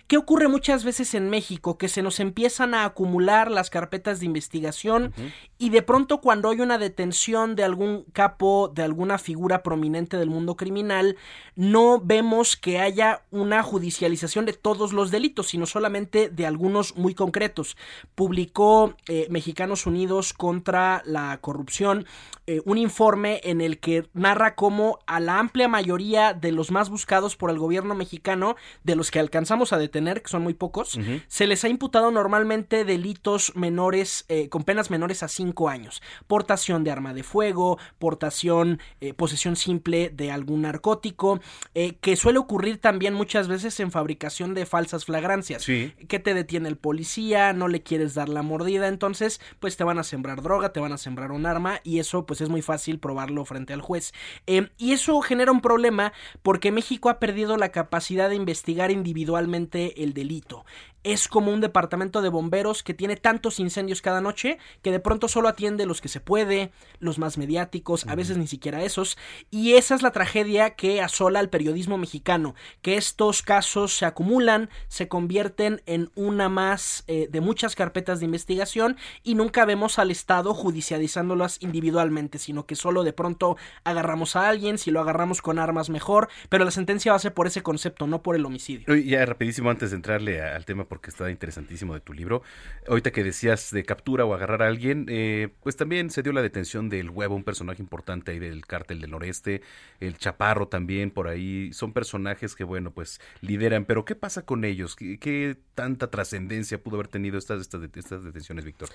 ¿Qué ocurre muchas veces en México? Que se nos empiezan a acumular las carpetas de investigación y de pronto cuando hay una detención de algún capo, de alguna figura prominente del mundo criminal, no vemos que haya una judicialización de todos los delitos, sino solamente de algunos muy concretos. Publicó eh, Mexicanos Unidos contra la corrupción eh, un informe en el que narra cómo a la amplia mayoría de los más buscados por el gobierno mexicano, de los que alcanzamos a detener, que son muy pocos, se les ha imputado normalmente delitos menores, eh, con penas menores a cinco años. Portación de arma de fuego, portación, eh, posesión simple de algún narcótico, eh, que suele ocurrir también muchas veces en fabricación de falsas flagrancias. Que te detiene el policía, no le quieres dar la mordida, entonces pues te van a sembrar droga, te van a sembrar un arma y eso pues es muy fácil probarlo frente al juez. y eso genera un problema porque México ha perdido la capacidad de investigar individualmente el delito. Es como un departamento de bomberos que tiene tantos incendios cada noche que de pronto solo atiende los que se puede, los más mediáticos, a veces ni siquiera esos, y esa es la tragedia que asola al periodismo mexicano, que estos casos se acumulan, se convierten en una más eh, de muchas carpetas de investigación y nunca vemos al Estado judicializándolas individualmente, sino que solo de pronto agarramos a alguien, si lo agarramos con armas mejor, pero la sentencia va a ser por ese concepto, no por el homicidio. Ya rapidísimo antes de entrarle al tema porque está interesantísimo de tu libro. Ahorita que decías de captura o agarrar a alguien, eh, pues también se dio la detención del huevo, un personaje importante ahí del cártel del noreste, el chaparro también por ahí, son personajes que bueno, pues lideran, pero ¿qué pasa con ellos? ¿Qué, tanta trascendencia pudo haber tenido estas, estas, estas detenciones, Víctor?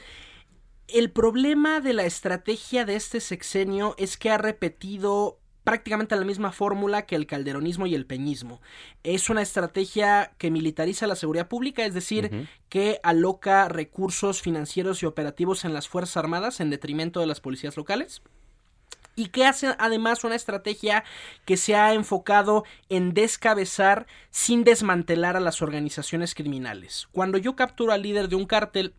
El problema de la estrategia de este sexenio es que ha repetido prácticamente la misma fórmula que el calderonismo y el peñismo. Es una estrategia que militariza la seguridad pública, es decir, que aloca recursos financieros y operativos en las Fuerzas Armadas en detrimento de las policías locales y que hace además una estrategia que se ha enfocado en descabezar sin desmantelar a las organizaciones criminales. Cuando yo capturo al líder de un cártel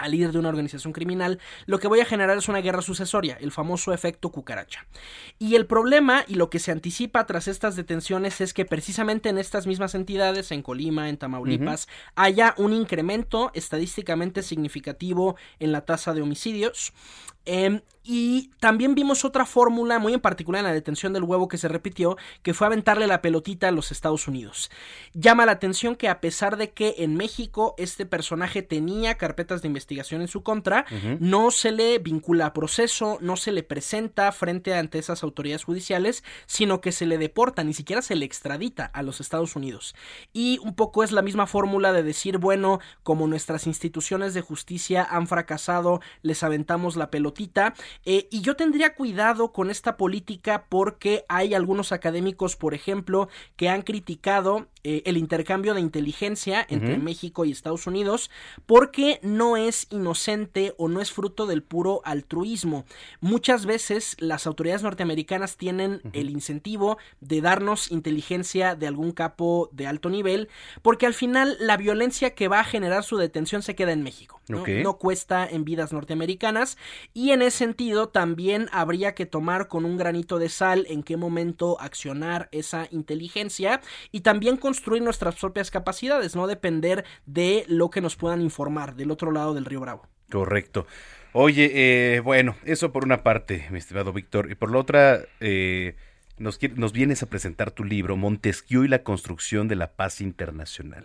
al líder de una organización criminal, lo que voy a generar es una guerra sucesoria, el famoso efecto cucaracha. Y el problema y lo que se anticipa tras estas detenciones es que precisamente en estas mismas entidades, en Colima, en Tamaulipas, haya un incremento estadísticamente significativo en la tasa de homicidios. Em, y también vimos otra fórmula muy en particular en la detención del huevo que se repitió, que fue aventarle la pelotita a los Estados Unidos. Llama la atención que a pesar de que en México este personaje tenía carpetas de investigación en su contra, no se le vincula a proceso, no se le presenta frente ante esas autoridades judiciales, sino que se le deporta, ni siquiera se le extradita a los Estados Unidos. Y un poco es la misma fórmula de decir, bueno, como nuestras instituciones de justicia han fracasado, les aventamos la pelotita eh, y yo tendría cuidado con esta política porque hay algunos académicos, por ejemplo, que han criticado eh, el intercambio de inteligencia entre México y Estados Unidos porque no es inocente o no es fruto del puro altruismo. Muchas veces las autoridades norteamericanas tienen el incentivo de darnos inteligencia de algún capo de alto nivel porque al final la violencia que va a generar su detención se queda en México. No, no cuesta en vidas norteamericanas y en ese sentido también habría que tomar con un granito de sal en qué momento accionar esa inteligencia y también con construir nuestras propias capacidades, no depender de lo que nos puedan informar del otro lado del río Bravo. Correcto. Oye, eh, bueno, eso por una parte, mi estimado Víctor, y por la otra, eh, nos, nos vienes a presentar tu libro, Montesquieu y la construcción de la paz internacional.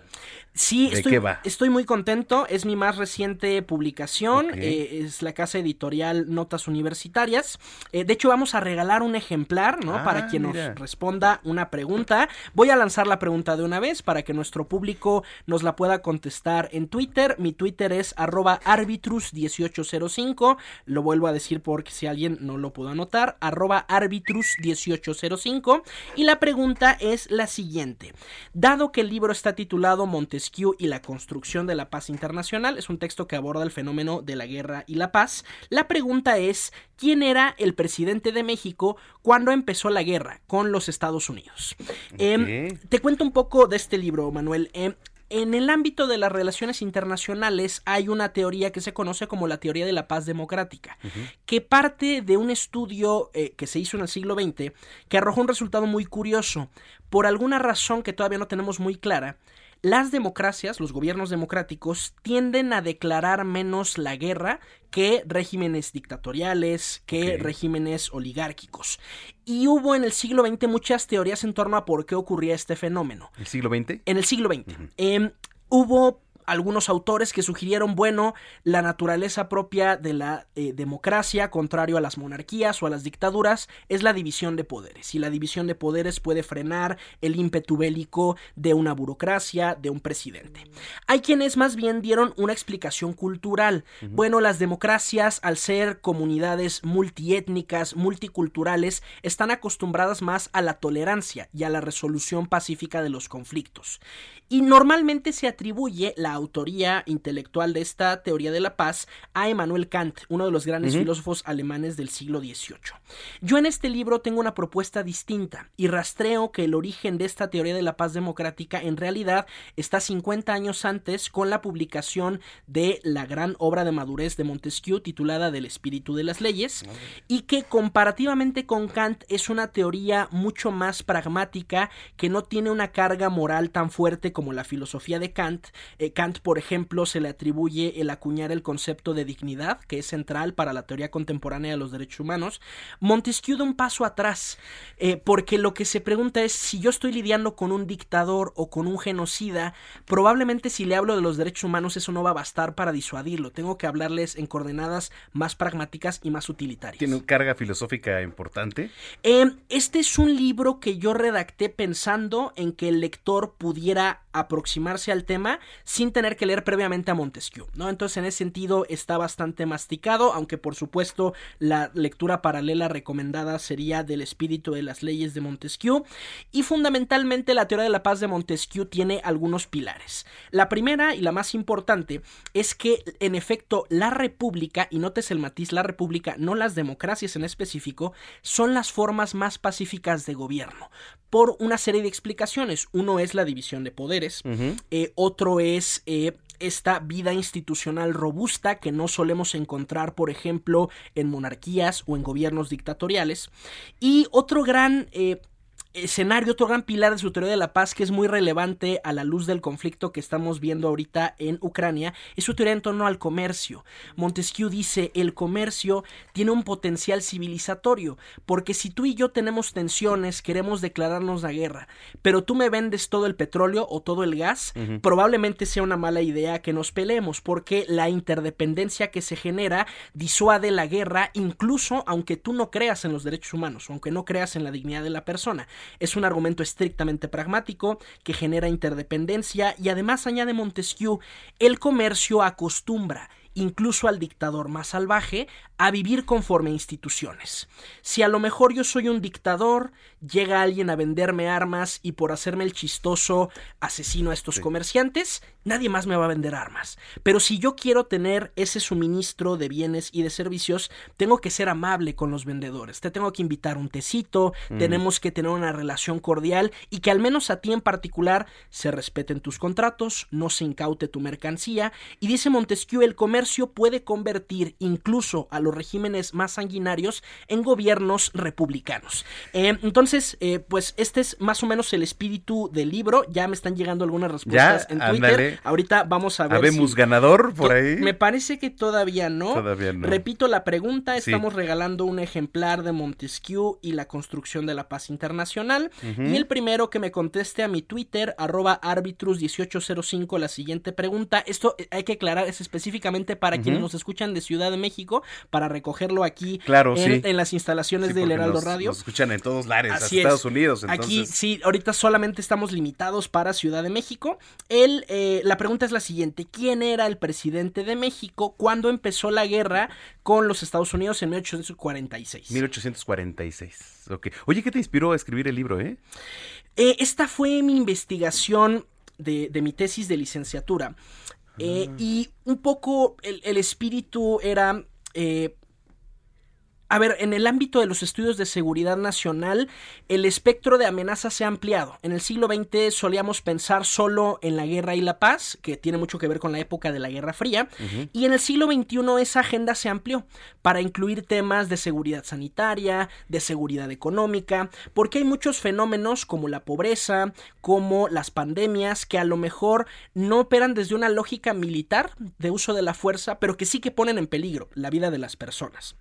Sí, ¿De estoy, qué va? estoy muy contento. Es mi más reciente publicación. Eh, es la casa editorial Notas Universitarias. Eh, de hecho, vamos a regalar un ejemplar, ¿no? Ah, para quien mira. nos responda una pregunta. Voy a lanzar la pregunta de una vez para que nuestro público nos la pueda contestar en Twitter. Mi Twitter es arroba arbitrus1805. Lo vuelvo a decir porque si alguien no lo pudo anotar. Arroba arbitrus1805. Y la pregunta es la siguiente. Dado que el libro está titulado Montesquieu y la construcción de la paz internacional, es un texto que aborda el fenómeno de la guerra y la paz, la pregunta es, ¿quién era el presidente de México cuando empezó la guerra con los Estados Unidos? Em, te cuento un poco de este libro, Manuel. Em, en el ámbito de las relaciones internacionales hay una teoría que se conoce como la teoría de la paz democrática, que parte de un estudio eh, que se hizo en el siglo XX que arrojó un resultado muy curioso. Por alguna razón que todavía no tenemos muy clara, las democracias, los gobiernos democráticos, tienden a declarar menos la guerra que regímenes dictatoriales, que regímenes oligárquicos. Y hubo en el siglo XX muchas teorías en torno a por qué ocurría este fenómeno. ¿El siglo XX? En el siglo XX. Em, hubo algunos autores que sugirieron, bueno, la naturaleza propia de la eh, democracia, contrario a las monarquías o a las dictaduras, es la división de poderes. Y la división de poderes puede frenar el ímpetu bélico de una burocracia, de un presidente. Hay quienes más bien dieron una explicación cultural. Bueno, las democracias, al ser comunidades multiétnicas, multiculturales, están acostumbradas más a la tolerancia y a la resolución pacífica de los conflictos. Y normalmente se atribuye la autoría intelectual de esta teoría de la paz a Emmanuel Kant, uno de los grandes filósofos alemanes del siglo XVIII. Yo en este libro tengo una propuesta distinta y rastreo que el origen de esta teoría de la paz democrática en realidad está 50 años antes con la publicación de la gran obra de madurez de Montesquieu titulada Del espíritu de las leyes y que comparativamente con Kant es una teoría mucho más pragmática que no tiene una carga moral tan fuerte como la filosofía de Kant. Eh, Kant, por ejemplo, se le atribuye el acuñar el concepto de dignidad, que es central para la teoría contemporánea de los derechos humanos. Montesquieu da un paso atrás, eh, porque lo que se pregunta es si yo estoy lidiando con un dictador o con un genocida, probablemente si le hablo de los derechos humanos eso no va a bastar para disuadirlo. Tengo que hablarles en coordenadas más pragmáticas y más utilitarias. ¿Tiene una carga filosófica importante? Eh, este es un libro que yo redacté pensando en que el lector pudiera aproximarse al tema sin tener que leer previamente a Montesquieu, ¿no? Entonces, en ese sentido, está bastante masticado, aunque por supuesto la lectura paralela recomendada sería del espíritu de las leyes de Montesquieu. Y fundamentalmente la teoría de la paz de Montesquieu tiene algunos pilares. La primera y la más importante es que, en efecto, la república, y notes el matiz, la república, no las democracias en específico, son las formas más pacíficas de gobierno, por una serie de explicaciones. Uno es la división de poderes, eh, otro es eh, esta vida institucional robusta que no solemos encontrar, por ejemplo, en monarquías o en gobiernos dictatoriales. Y otro gran... eh, escenario, otro gran pilar de su teoría de la paz que es muy relevante a la luz del conflicto que estamos viendo ahorita en Ucrania, es su teoría en torno al comercio. Montesquieu dice, el comercio tiene un potencial civilizatorio, porque si tú y yo tenemos tensiones, queremos declararnos la guerra, pero tú me vendes todo el petróleo o todo el gas, probablemente sea una mala idea que nos peleemos, porque la interdependencia que se genera disuade la guerra, incluso aunque tú no creas en los derechos humanos, aunque no creas en la dignidad de la persona. Es un argumento estrictamente pragmático que genera interdependencia y además añade Montesquieu, el comercio acostumbra incluso al dictador más salvaje, a vivir conforme a instituciones. Si a lo mejor yo soy un dictador, llega alguien a venderme armas y por hacerme el chistoso asesino a estos comerciantes, nadie más me va a vender armas. Pero si yo quiero tener ese suministro de bienes y de servicios, tengo que ser amable con los vendedores. Te tengo que invitar un tecito, Mm. tenemos que tener una relación cordial y que al menos a ti en particular se respeten tus contratos, no se incaute tu mercancía. Y dice Montesquieu, el comercio puede convertir incluso a los regímenes más sanguinarios en gobiernos republicanos. Eh, entonces, eh, pues este es más o menos el espíritu del libro. Ya me están llegando algunas respuestas Ya, en. Twitter. Ahorita vamos a ver. ¿Habemos ganador por ahí? Me parece que todavía no. Todavía no. Repito la pregunta: Sí. estamos regalando un ejemplar de Montesquieu y la construcción de la paz internacional. Y el primero que me conteste a mi Twitter, arroba arbitrus1805, la siguiente pregunta. Esto eh, hay que aclarar, es específicamente para quienes nos escuchan de Ciudad de México, para recogerlo aquí Claro, en, sí. en las instalaciones Sí, del Heraldo nos- Radio. Nos escuchan en todos lares, hasta Así es. Estados Unidos. Aquí Entonces, sí, ahorita solamente estamos limitados para Ciudad de México. El, eh, la pregunta es la siguiente: ¿Quién era el presidente de México cuando empezó la guerra con los Estados Unidos en 1846? 1846. Ok. Oye, ¿qué te inspiró a escribir el libro, eh? Eh, esta fue mi investigación de, de mi tesis de licenciatura. Eh, y un poco el, el espíritu era... eh, a ver, en el ámbito de los estudios de seguridad nacional, el espectro de amenazas se ha ampliado. En el siglo XX solíamos pensar solo en la guerra y la paz, que tiene mucho que ver con la época de la Guerra Fría, y en el siglo XXI esa agenda se amplió para incluir temas de seguridad sanitaria, de seguridad económica, porque hay muchos fenómenos como la pobreza, como las pandemias, que a lo mejor no operan desde una lógica militar de uso de la fuerza, pero que sí que ponen en peligro la vida de las personas.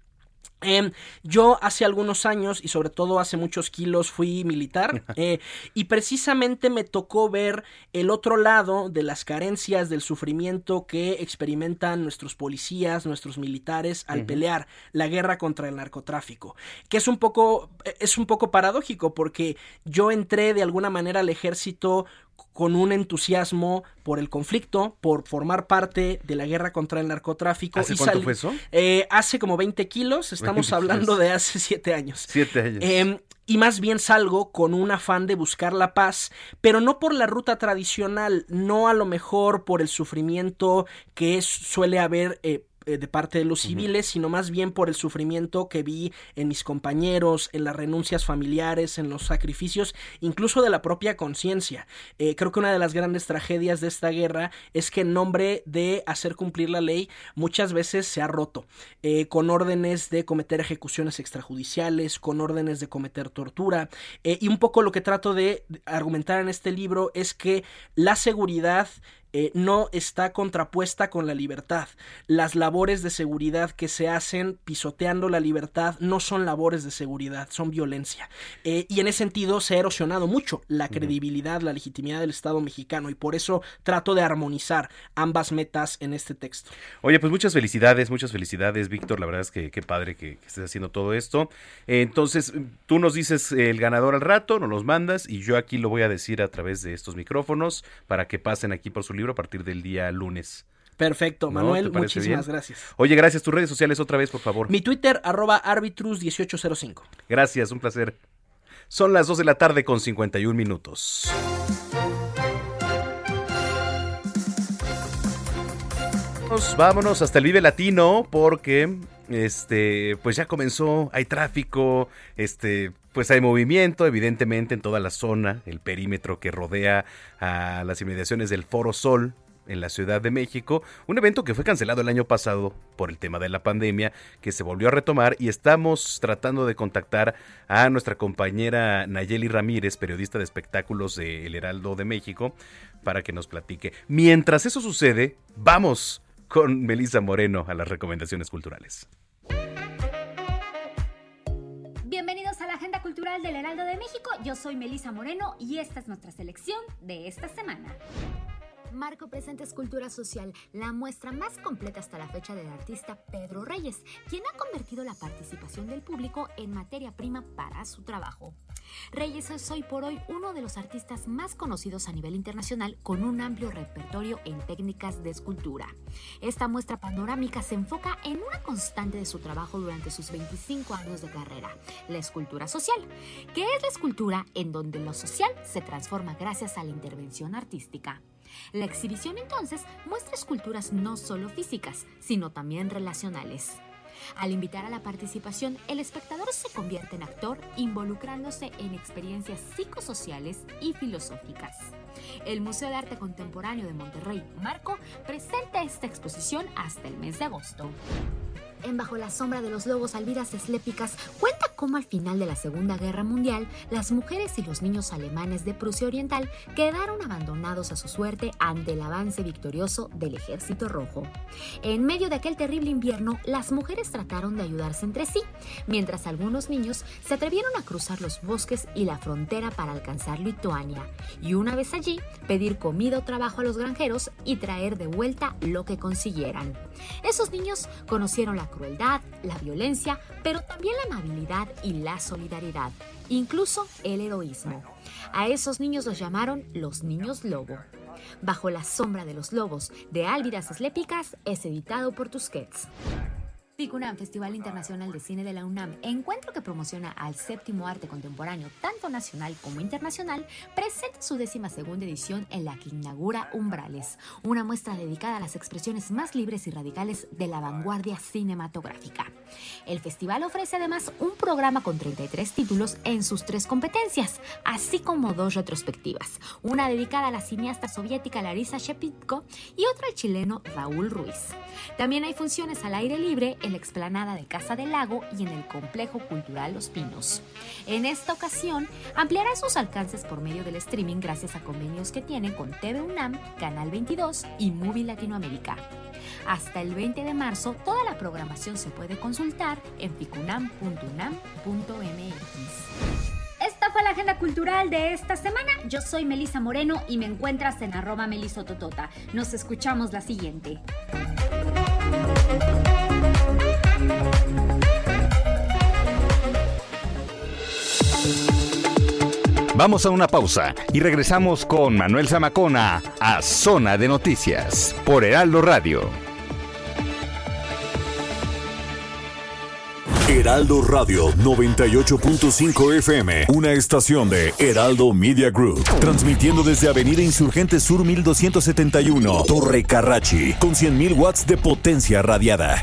Em, yo hace algunos años y sobre todo hace muchos kilos fui militar eh, y precisamente me tocó ver el otro lado de las carencias del sufrimiento que experimentan nuestros policías, nuestros militares al pelear la guerra contra el narcotráfico, que es un poco es un poco paradójico porque yo entré de alguna manera al ejército con un entusiasmo por el conflicto, por formar parte de la guerra contra el narcotráfico. ¿Hace y cuánto fue eso? eh, hace como 20 kilos, estamos 20 hablando kilos. de hace 7 años. Siete años. Em, y más bien salgo con un afán de buscar la paz, pero no por la ruta tradicional, no a lo mejor por el sufrimiento que es- suele haber eh, de parte de los civiles, sino más bien por el sufrimiento que vi en mis compañeros, en las renuncias familiares, en los sacrificios, incluso de la propia conciencia. Eh, creo que una de las grandes tragedias de esta guerra es que en nombre de hacer cumplir la ley muchas veces se ha roto, eh, con órdenes de cometer ejecuciones extrajudiciales, con órdenes de cometer tortura, eh, y un poco lo que trato de argumentar en este libro es que la seguridad eh, no está contrapuesta con la libertad. Las labores de seguridad que se hacen pisoteando la libertad no son labores de seguridad, son violencia. Eh, y en ese sentido se ha erosionado mucho la credibilidad, la legitimidad del Estado mexicano y por eso trato de armonizar ambas metas en este texto. Oye, pues muchas felicidades, muchas felicidades, Víctor. La verdad es que qué padre que, que estés haciendo todo esto. Eh, entonces, tú nos dices el ganador al rato, nos los mandas y yo aquí lo voy a decir a través de estos micrófonos para que pasen aquí por su libro a partir del día lunes. Perfecto. Manuel, ¿Te parece muchísimas bien? gracias. Oye, gracias. Tus redes sociales otra vez, por favor. Mi Twitter, arroba arbitrus1805. Gracias, un placer. Son las 2 de la tarde con 51 minutos. Vámonos, vámonos hasta el Vive Latino porque este pues ya comenzó, hay tráfico, este pues hay movimiento evidentemente en toda la zona, el perímetro que rodea a las inmediaciones del Foro Sol en la Ciudad de México, un evento que fue cancelado el año pasado por el tema de la pandemia, que se volvió a retomar y estamos tratando de contactar a nuestra compañera Nayeli Ramírez, periodista de espectáculos de El Heraldo de México, para que nos platique. Mientras eso sucede, vamos con Melisa Moreno a las recomendaciones culturales. Del Heraldo de México. Yo soy Melisa Moreno y esta es nuestra selección de esta semana. Marco presenta Escultura Social, la muestra más completa hasta la fecha del artista Pedro Reyes, quien ha convertido la participación del público en materia prima para su trabajo. Reyes es hoy por hoy uno de los artistas más conocidos a nivel internacional con un amplio repertorio en técnicas de escultura. Esta muestra panorámica se enfoca en una constante de su trabajo durante sus 25 años de carrera, la escultura social, que es la escultura en donde lo social se transforma gracias a la intervención artística. La exhibición entonces muestra esculturas no solo físicas, sino también relacionales. Al invitar a la participación, el espectador se convierte en actor involucrándose en experiencias psicosociales y filosóficas. El Museo de Arte Contemporáneo de Monterrey, Marco, presenta esta exposición hasta el mes de agosto. Bajo la sombra de los lobos alvidas eslépicas cuenta cómo al final de la Segunda Guerra Mundial las mujeres y los niños alemanes de Prusia Oriental quedaron abandonados a su suerte ante el avance victorioso del Ejército Rojo. En medio de aquel terrible invierno, las mujeres trataron de ayudarse entre sí, mientras algunos niños se atrevieron a cruzar los bosques y la frontera para alcanzar Lituania, y una vez allí pedir comida o trabajo a los granjeros y traer de vuelta lo que consiguieran. Esos niños conocieron la crueldad, la violencia, pero también la amabilidad y la solidaridad, incluso el heroísmo. A esos niños los llamaron los niños lobo. Bajo la sombra de los lobos de Álvidas Eslépicas es editado por Tusquets. FICUNAM, Festival Internacional de Cine de la UNAM, encuentro que promociona al séptimo arte contemporáneo, tanto nacional como internacional, presenta su décima segunda edición en la que inaugura Umbrales, una muestra dedicada a las expresiones más libres y radicales de la vanguardia cinematográfica. El festival ofrece además un programa con 33 títulos en sus tres competencias, así como dos retrospectivas, una dedicada a la cineasta soviética Larisa Shepitko y otra al chileno Raúl Ruiz. También hay funciones al aire libre en la explanada de Casa del Lago y en el Complejo Cultural Los Pinos. En esta ocasión, ampliará sus alcances por medio del streaming gracias a convenios que tiene con TV UNAM, Canal 22 y Movie Latinoamérica. Hasta el 20 de marzo, toda la programación se puede consultar en ficunam.unam.mx. Esta fue la agenda cultural de esta semana. Yo soy Melisa Moreno y me encuentras en arroba melisototota. Nos escuchamos la siguiente. Vamos a una pausa y regresamos con Manuel Zamacona a Zona de Noticias por Heraldo Radio. Heraldo Radio 98.5 FM, una estación de Heraldo Media Group, transmitiendo desde Avenida Insurgente Sur 1271, Torre Carrachi, con 100.000 watts de potencia radiada.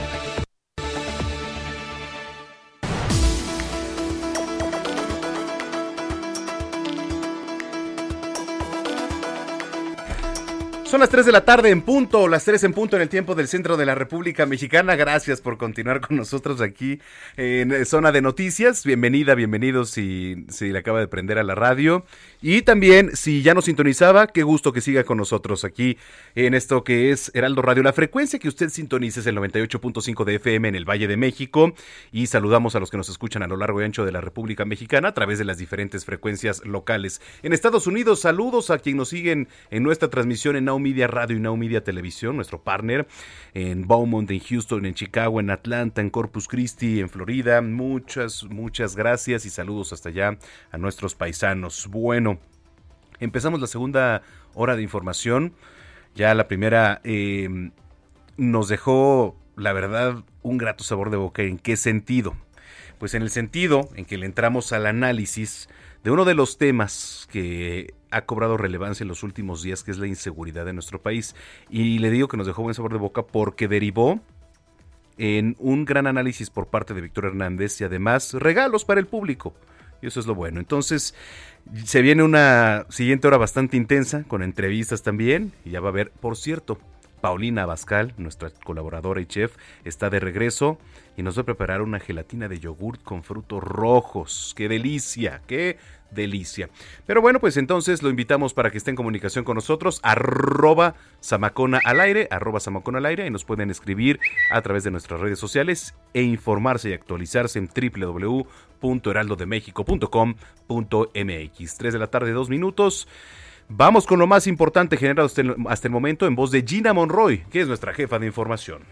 Son las 3 de la tarde en punto, las 3 en punto en el tiempo del centro de la República Mexicana. Gracias por continuar con nosotros aquí en Zona de Noticias. Bienvenida, bienvenidos si, si le acaba de prender a la radio. Y también, si ya nos sintonizaba, qué gusto que siga con nosotros aquí en esto que es Heraldo Radio. La frecuencia que usted sintonice es el 98.5 de FM en el Valle de México. Y saludamos a los que nos escuchan a lo largo y ancho de la República Mexicana a través de las diferentes frecuencias locales. En Estados Unidos, saludos a quien nos siguen en nuestra transmisión en Now Media Radio y Now Media Televisión, nuestro partner, en Beaumont, en Houston, en Chicago, en Atlanta, en Corpus Christi, en Florida. Muchas, muchas gracias y saludos hasta allá a nuestros paisanos. Bueno, empezamos la segunda hora de información. Ya la primera eh, nos dejó, la verdad, un grato sabor de boca. ¿En qué sentido? Pues en el sentido en que le entramos al análisis de uno de los temas que ha cobrado relevancia en los últimos días, que es la inseguridad de nuestro país. Y le digo que nos dejó buen sabor de boca porque derivó en un gran análisis por parte de Víctor Hernández y además regalos para el público. Y eso es lo bueno. Entonces, se viene una siguiente hora bastante intensa, con entrevistas también. Y ya va a haber, por cierto, Paulina Abascal, nuestra colaboradora y chef, está de regreso y nos va a preparar una gelatina de yogurt con frutos rojos. ¡Qué delicia! ¡Qué delicia! Pero bueno, pues entonces lo invitamos para que esté en comunicación con nosotros, arroba Samacona al aire, arroba Samacona al aire, y nos pueden escribir a través de nuestras redes sociales e informarse y actualizarse en www.heraldodemexico.com.mx. 3 de la tarde, dos minutos. Vamos con lo más importante generado hasta el, momento en voz de Gina Monroy, que es nuestra jefa de información.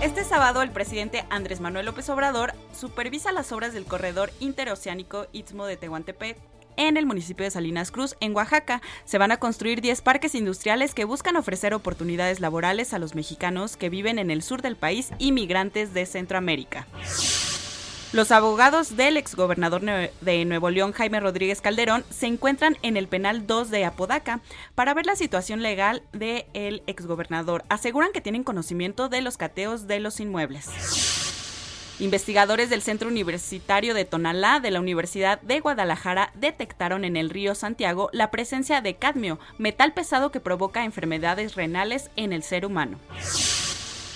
Este sábado el presidente Andrés Manuel López Obrador supervisa las obras del corredor interoceánico Istmo de Tehuantepec en el municipio de Salinas Cruz, en Oaxaca. Se van a construir 10 parques industriales que buscan ofrecer oportunidades laborales a los mexicanos que viven en el sur del país y migrantes de Centroamérica. Los abogados del exgobernador de Nuevo León, Jaime Rodríguez Calderón, se encuentran en el penal 2 de Apodaca para ver la situación legal del exgobernador. Aseguran que tienen conocimiento de los cateos de los inmuebles. Investigadores del Centro Universitario de Tonalá de la Universidad de Guadalajara detectaron en el río Santiago la presencia de cadmio, metal pesado que provoca enfermedades renales en el ser humano.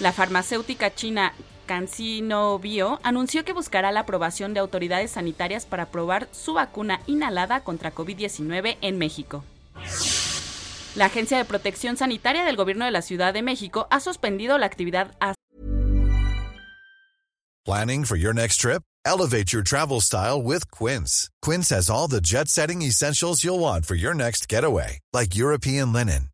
La farmacéutica china CanSino Bio anunció que buscará la aprobación de autoridades sanitarias para probar su vacuna inhalada contra COVID-19 en México. La Agencia de Protección Sanitaria del Gobierno de la Ciudad de México ha suspendido la actividad Planning for your next trip? Elevate your travel style with Quince. Quince has all the jet-setting essentials you'll want for your next getaway, like European linen,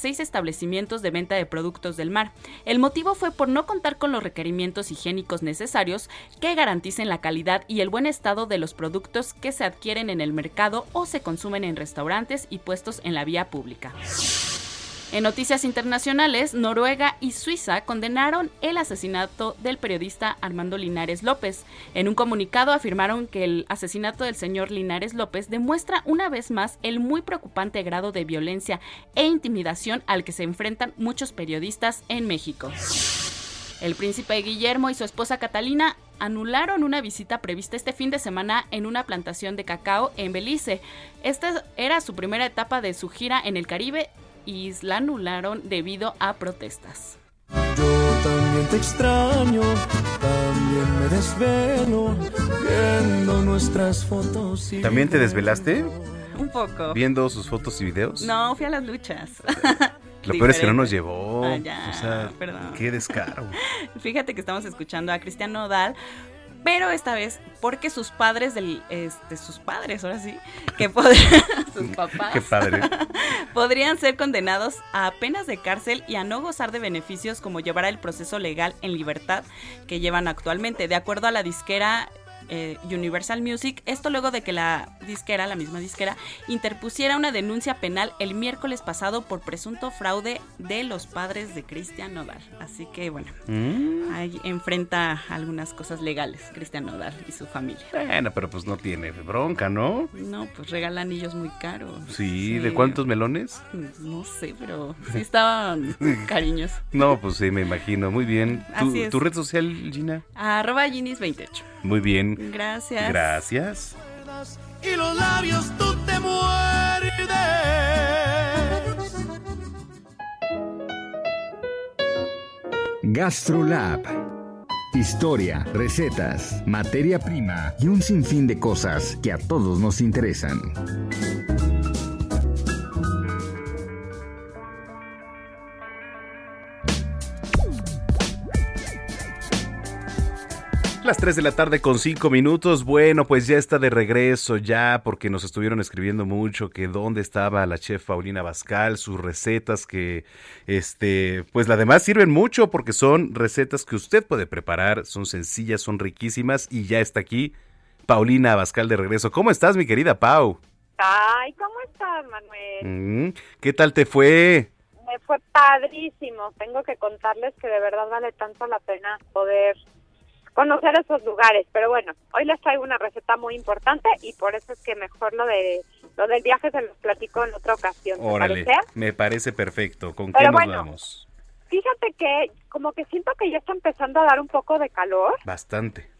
Seis establecimientos de venta de productos del mar. El motivo fue por no contar con los requerimientos higiénicos necesarios que garanticen la calidad y el buen estado de los productos que se adquieren en el mercado o se consumen en restaurantes y puestos en la vía pública. En noticias internacionales, Noruega y Suiza condenaron el asesinato del periodista Armando Linares López. En un comunicado afirmaron que el asesinato del señor Linares López demuestra una vez más el muy preocupante grado de violencia e intimidación al que se enfrentan muchos periodistas en México. El príncipe Guillermo y su esposa Catalina anularon una visita prevista este fin de semana en una plantación de cacao en Belice. Esta era su primera etapa de su gira en el Caribe y la anularon debido a protestas. Yo también te extraño, también me desvelo viendo nuestras fotos. Y ¿También te desvelaste? Un poco. ¿Viendo sus fotos y videos? No, fui a las luchas. Lo peor es que no nos llevó. Ah, ya, o sea, perdón. qué descaro. Fíjate que estamos escuchando a Cristian Nodal, pero esta vez porque sus padres del este sus padres, ahora sí, que podrían sus papás Qué padre. podrían ser condenados a penas de cárcel y a no gozar de beneficios como llevar el proceso legal en libertad que llevan actualmente. De acuerdo a la disquera eh, Universal Music, esto luego de que la disquera, la misma disquera, interpusiera una denuncia penal el miércoles pasado por presunto fraude de los padres de Cristian Nodal. Así que bueno, Mm. ahí enfrenta algunas cosas legales Cristian Nodal y su familia. Bueno, pero pues no tiene bronca, ¿no? No, pues regala anillos muy caros. Sí, ¿de cuántos melones? No sé, pero sí estaban cariñosos. No, pues sí, me imagino. Muy bien. ¿Tu, Así es. tu red social, Gina? Arroba Ginis28. Muy bien. Gracias. Gracias. y los labios tú te muerdes. GastroLab. Historia, recetas, materia prima y un sinfín de cosas que a todos nos interesan. Las 3 de la tarde con 5 minutos. Bueno, pues ya está de regreso ya porque nos estuvieron escribiendo mucho que dónde estaba la chef Paulina Bascal, sus recetas que este, pues además sirven mucho porque son recetas que usted puede preparar, son sencillas, son riquísimas y ya está aquí Paulina Bascal de regreso. ¿Cómo estás, mi querida Pau? Ay, ¿cómo estás, Manuel? Mm, ¿Qué tal te fue? Me fue padrísimo. Tengo que contarles que de verdad vale tanto la pena poder conocer esos lugares. Pero bueno, hoy les traigo una receta muy importante y por eso es que mejor lo de lo del viaje se los platico en otra ocasión. ¿te Órale, parece? me parece perfecto. ¿Con Pero qué nos bueno. vamos? Fíjate que como que siento que ya está empezando a dar un poco de calor. Bastante.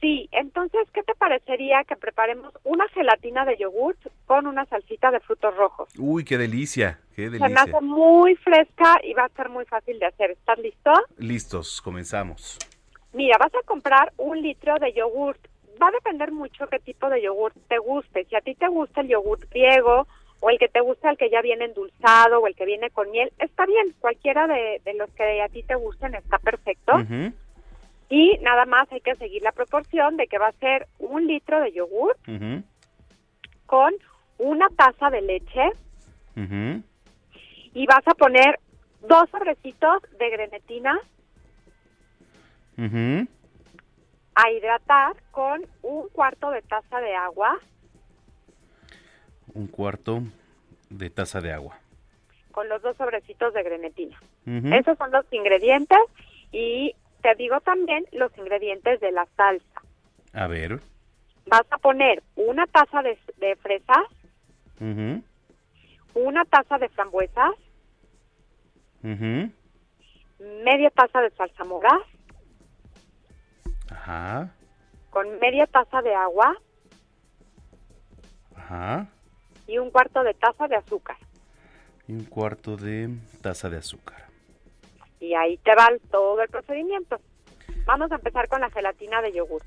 Sí, entonces, ¿qué te parecería que preparemos una gelatina de yogurt con una salsita de frutos rojos? Uy, qué delicia, qué Se me delicia. hace muy fresca y va a ser muy fácil de hacer. ¿Estás listo? Listos, comenzamos. Mira, vas a comprar un litro de yogurt. Va a depender mucho qué tipo de yogurt te guste. Si a ti te gusta el yogurt griego o el que te gusta el que ya viene endulzado o el que viene con miel, está bien. Cualquiera de, de los que a ti te gusten está perfecto. Y nada más hay que seguir la proporción de que va a ser un litro de yogurt ujú, con una taza de leche y vas a poner dos sobrecitos de grenetina Ujú, a hidratar con un cuarto de taza de agua Un cuarto de taza de agua. Con los dos sobrecitos de grenetina. Esos son los ingredientes y te digo también los ingredientes de la salsa. A ver. Vas a poner una taza de, de fresas, una taza de frambuesas, media taza de salsa mora, Ajá, con media taza de agua ajá. y un cuarto de taza de azúcar. Y un cuarto de taza de azúcar. Y ahí te va todo el procedimiento. Vamos a empezar con la gelatina de yogur.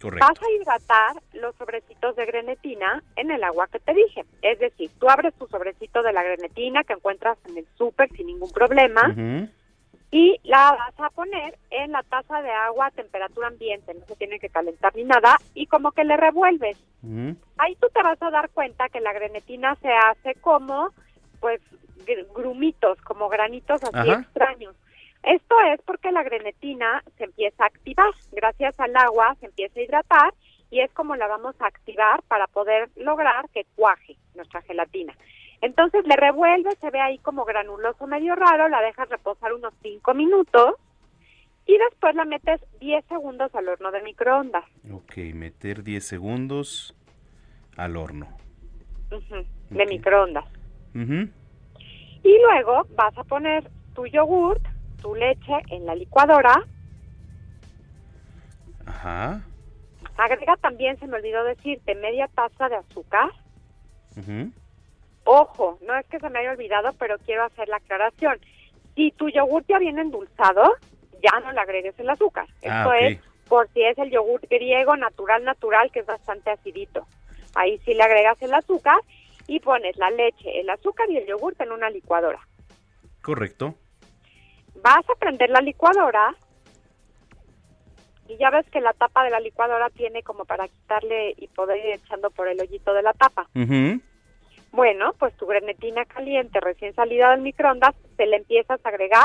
Correcto. Vas a hidratar los sobrecitos de grenetina en el agua que te dije. Es decir, tú abres tu sobrecito de la grenetina que encuentras en el súper sin ningún problema y la vas a poner en la taza de agua a temperatura ambiente, no se tiene que calentar ni nada, y como que le revuelves. ujú. Ahí tú te vas a dar cuenta que la grenetina se hace como, pues, gr- grumitos, como granitos así Ajá. extraños. Esto es porque la grenetina se empieza a activar. Gracias al agua se empieza a hidratar y es como la vamos a activar para poder lograr que cuaje nuestra gelatina. Entonces le revuelves, se ve ahí como granuloso medio raro, la dejas reposar unos 5 minutos y después la metes 10 segundos al horno de microondas. Ok, meter 10 segundos al horno. De microondas. Y luego vas a poner tu yogurt, tu leche en la licuadora. Ajá. Agrega también, se me olvidó decirte, media taza de azúcar. ujú. Ojo, no es que se me haya olvidado, pero quiero hacer la aclaración. Si tu yogurt ya viene endulzado, ya no le agregues el azúcar. Ah, Esto es por si es el yogurt griego natural, natural, que es bastante acidito. Ahí sí le agregas el azúcar y pones la leche, el azúcar y el yogurt en una licuadora. Correcto. Vas a prender la licuadora y ya ves que la tapa de la licuadora tiene como para quitarle y poder ir echando por el hoyito de la tapa. Ujú. Bueno, pues tu grenetina caliente recién salida del microondas se le empiezas a agregar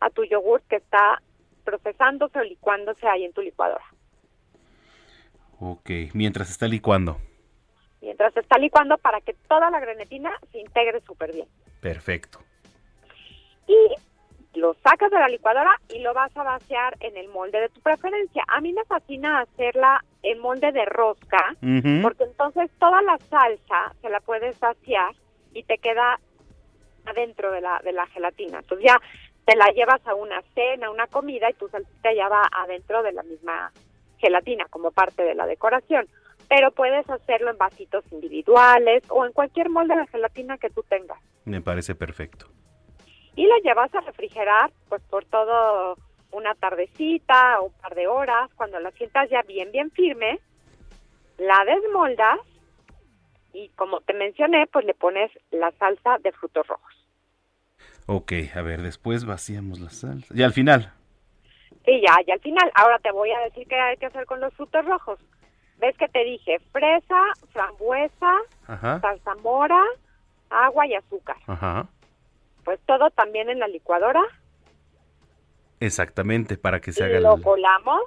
a tu yogur que está procesándose o licuándose ahí en tu licuadora. Ok, mientras está licuando. Mientras está licuando para que toda la grenetina se integre súper bien. Perfecto. y lo sacas de la licuadora y lo vas a vaciar en el molde de tu preferencia. A mí me fascina hacerla en molde de rosca, porque entonces toda la salsa se la puedes vaciar y te queda adentro de la, de la gelatina. Entonces ya te la llevas a una cena, una comida y tu salsita ya va adentro de la misma gelatina como parte de la decoración. Pero puedes hacerlo en vasitos individuales o en cualquier molde de gelatina que tú tengas Me parece perfecto. Y la llevas a refrigerar pues por todo una tardecita o un par de horas, cuando la sientas ya bien bien firme, la desmoldas y como te mencioné, pues le pones la salsa de frutos rojos. Ok, a ver, después vaciamos la salsa. Y al final. Y ya, y al final, ahora te voy a decir qué hay que hacer con los frutos rojos. ¿Ves que te dije? Fresa, frambuesa, Ajá. salsa mora, agua y azúcar. Ajá. Pues todo también en la licuadora. Exactamente, para que se haga lo el... colamos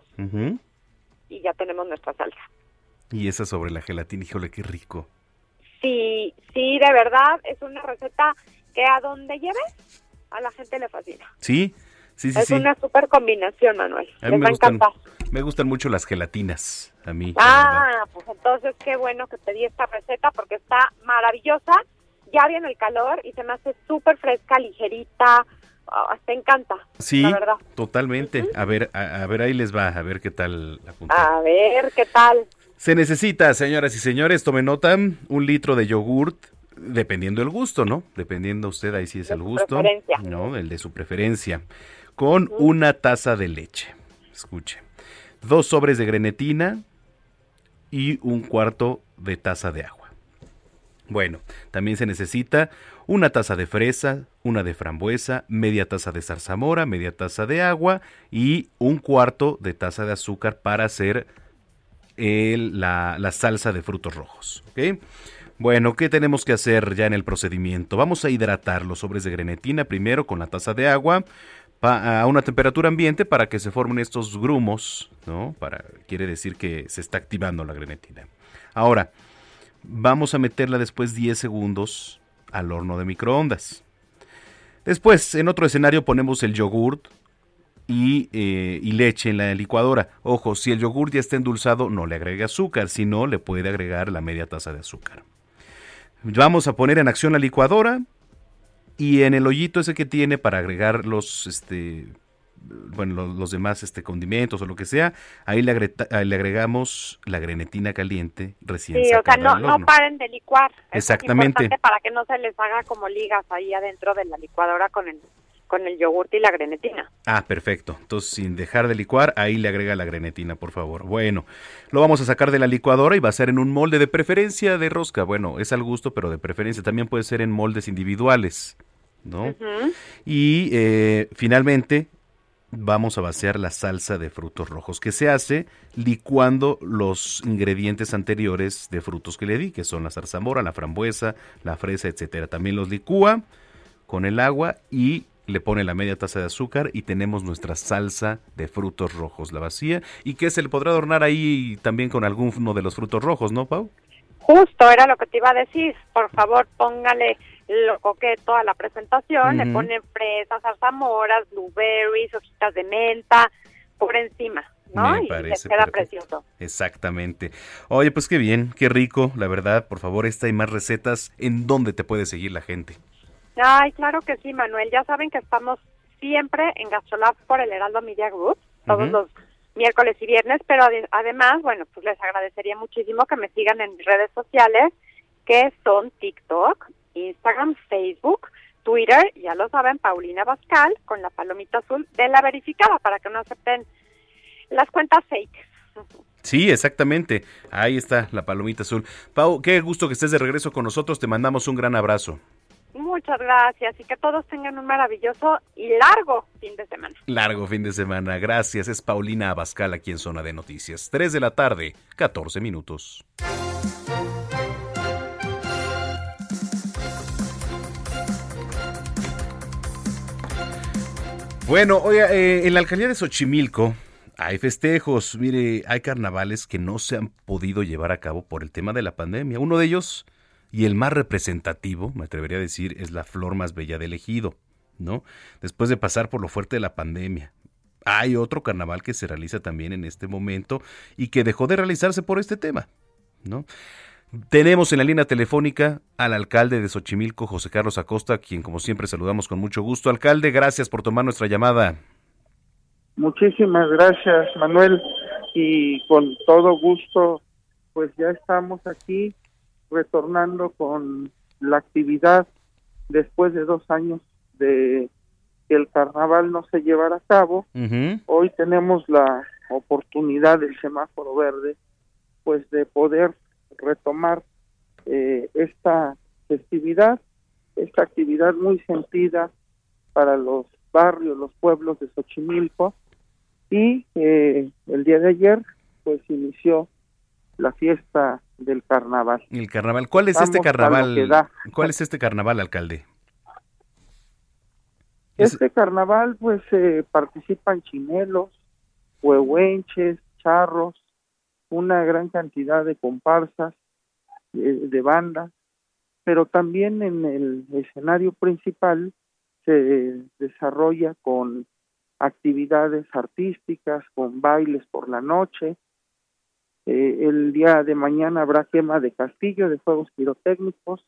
y ya tenemos nuestra salsa. Y esa sobre la gelatina, híjole, qué rico. Sí, sí, de verdad, es una receta que a donde lleves, a la gente le fascina. Sí, sí, sí, es sí. una super combinación, Manuel. A mí Les me va gustan, me gustan mucho las gelatinas, a mí. Ah, pues entonces qué bueno que te di esta receta porque está maravillosa. Ya viene el calor y se me hace súper fresca, ligerita. Te encanta, Sí, la verdad. totalmente. A ver, a, a ver, ahí les va, a ver qué tal la punta. A ver, ¿qué tal? Se necesita, señoras y señores, tome nota, un litro de yogurt, dependiendo del gusto, ¿no? Dependiendo usted, ahí sí es el gusto. preferencia. No, el de su preferencia. Con una taza de leche. Escuche. Dos sobres de grenetina y un cuarto de taza de agua. Bueno, también se necesita una taza de fresa, una de frambuesa, media taza de zarzamora, media taza de agua y un cuarto de taza de azúcar para hacer el- la, salsa de frutos rojos. Bueno, ¿qué tenemos que hacer ya en el procedimiento? Vamos a hidratar los sobres de grenetina primero con la taza de agua a una temperatura ambiente para que se formen estos grumos, ¿no? Para, quiere decir que se está activando la grenetina. Ahora, vamos a meterla después 10 segundos al horno de microondas. Después, en otro escenario ponemos el yogurt y, eh, y, leche en la licuadora. Ojo, si el yogur ya está endulzado, no le agregue azúcar, si no, le puede agregar la media taza de azúcar. Vamos a poner en acción la licuadora y en el hoyito ese que tiene para agregar los, este, bueno, los, demás este, condimentos o lo que sea, ahí le, le agregamos la grenetina caliente recién Sí, o sea, no, no paren de licuar. Exactamente. Es para que no se les haga como ligas ahí adentro de la licuadora con el con el yogurt y la grenetina. Ah, perfecto. Entonces, sin dejar de licuar, ahí le agrega la grenetina, por favor. Bueno, lo vamos a sacar de la licuadora y va a ser en un molde de preferencia de rosca. Bueno, es al gusto, pero de preferencia. También puede ser en moldes individuales, ¿no? Y eh, finalmente vamos a vaciar la salsa de frutos rojos, que se hace licuando los ingredientes anteriores de frutos que le di, que son la zarzamora, la frambuesa, la fresa, etcétera. También los licúa con el agua y le pone la media taza de azúcar y tenemos nuestra salsa de frutos rojos, la vacía, y que se le podrá adornar ahí también con alguno de los frutos rojos, ¿no, Pau? Justo, era lo que te iba a decir. Por favor, póngale lo coqueto a la presentación, le ponen fresas, zarzamoras, blueberries, hojitas de menta por encima. ¿no? Me y parece queda precioso. Exactamente. Oye, pues qué bien, qué rico, la verdad. Por favor, esta y más recetas, ¿en dónde te puede seguir la gente? Ay, claro que sí, Manuel. Ya saben que estamos siempre en Gastrolab por el Heraldo Media Group, todos los miércoles y viernes, pero ade- además, bueno, pues les agradecería muchísimo que me sigan en mis redes sociales, que son TikTok, Instagram, Facebook, Twitter, ya lo saben, Paulina Bascal, con la palomita azul de la verificada, para que no acepten las cuentas fake. Sí, exactamente. Ahí está la palomita azul. Pau, qué gusto que estés de regreso con nosotros. Te mandamos un gran abrazo. Muchas gracias y que todos tengan un maravilloso y largo fin de semana. Largo fin de semana. Gracias. Es Paulina Abascal aquí en Zona de Noticias. 3 de la tarde, 14 minutos. Bueno, oiga, eh, en la alcaldía de Xochimilco hay festejos. Mire, hay carnavales que no se han podido llevar a cabo por el tema de la pandemia. Uno de ellos, y el más representativo, me atrevería a decir, es la flor más bella del ejido, ¿no? Después de pasar por lo fuerte de la pandemia. Hay otro carnaval que se realiza también en este momento y que dejó de realizarse por este tema, ¿no? Tenemos en la línea telefónica al alcalde de Xochimilco, José Carlos Acosta, quien como siempre saludamos con mucho gusto. Alcalde, gracias por tomar nuestra llamada. Muchísimas gracias, Manuel, y con todo gusto, pues ya estamos aquí retornando con la actividad después de dos años de que el carnaval no se llevara a cabo. Hoy tenemos la oportunidad del semáforo verde, pues de poder retomar eh, esta festividad, esta actividad muy sentida para los barrios, los pueblos de Xochimilco. Y eh, el día de ayer, pues inició la fiesta del carnaval. El carnaval. ¿Cuál es este Vamos carnaval? ¿Cuál es este carnaval, alcalde? Este carnaval, pues, eh, participan chinelos, huehuenches, charros, una gran cantidad de comparsas, eh, de bandas, pero también en el escenario principal se desarrolla con actividades artísticas, con bailes por la noche. Eh, el día de mañana habrá quema de castillo, de fuegos pirotécnicos,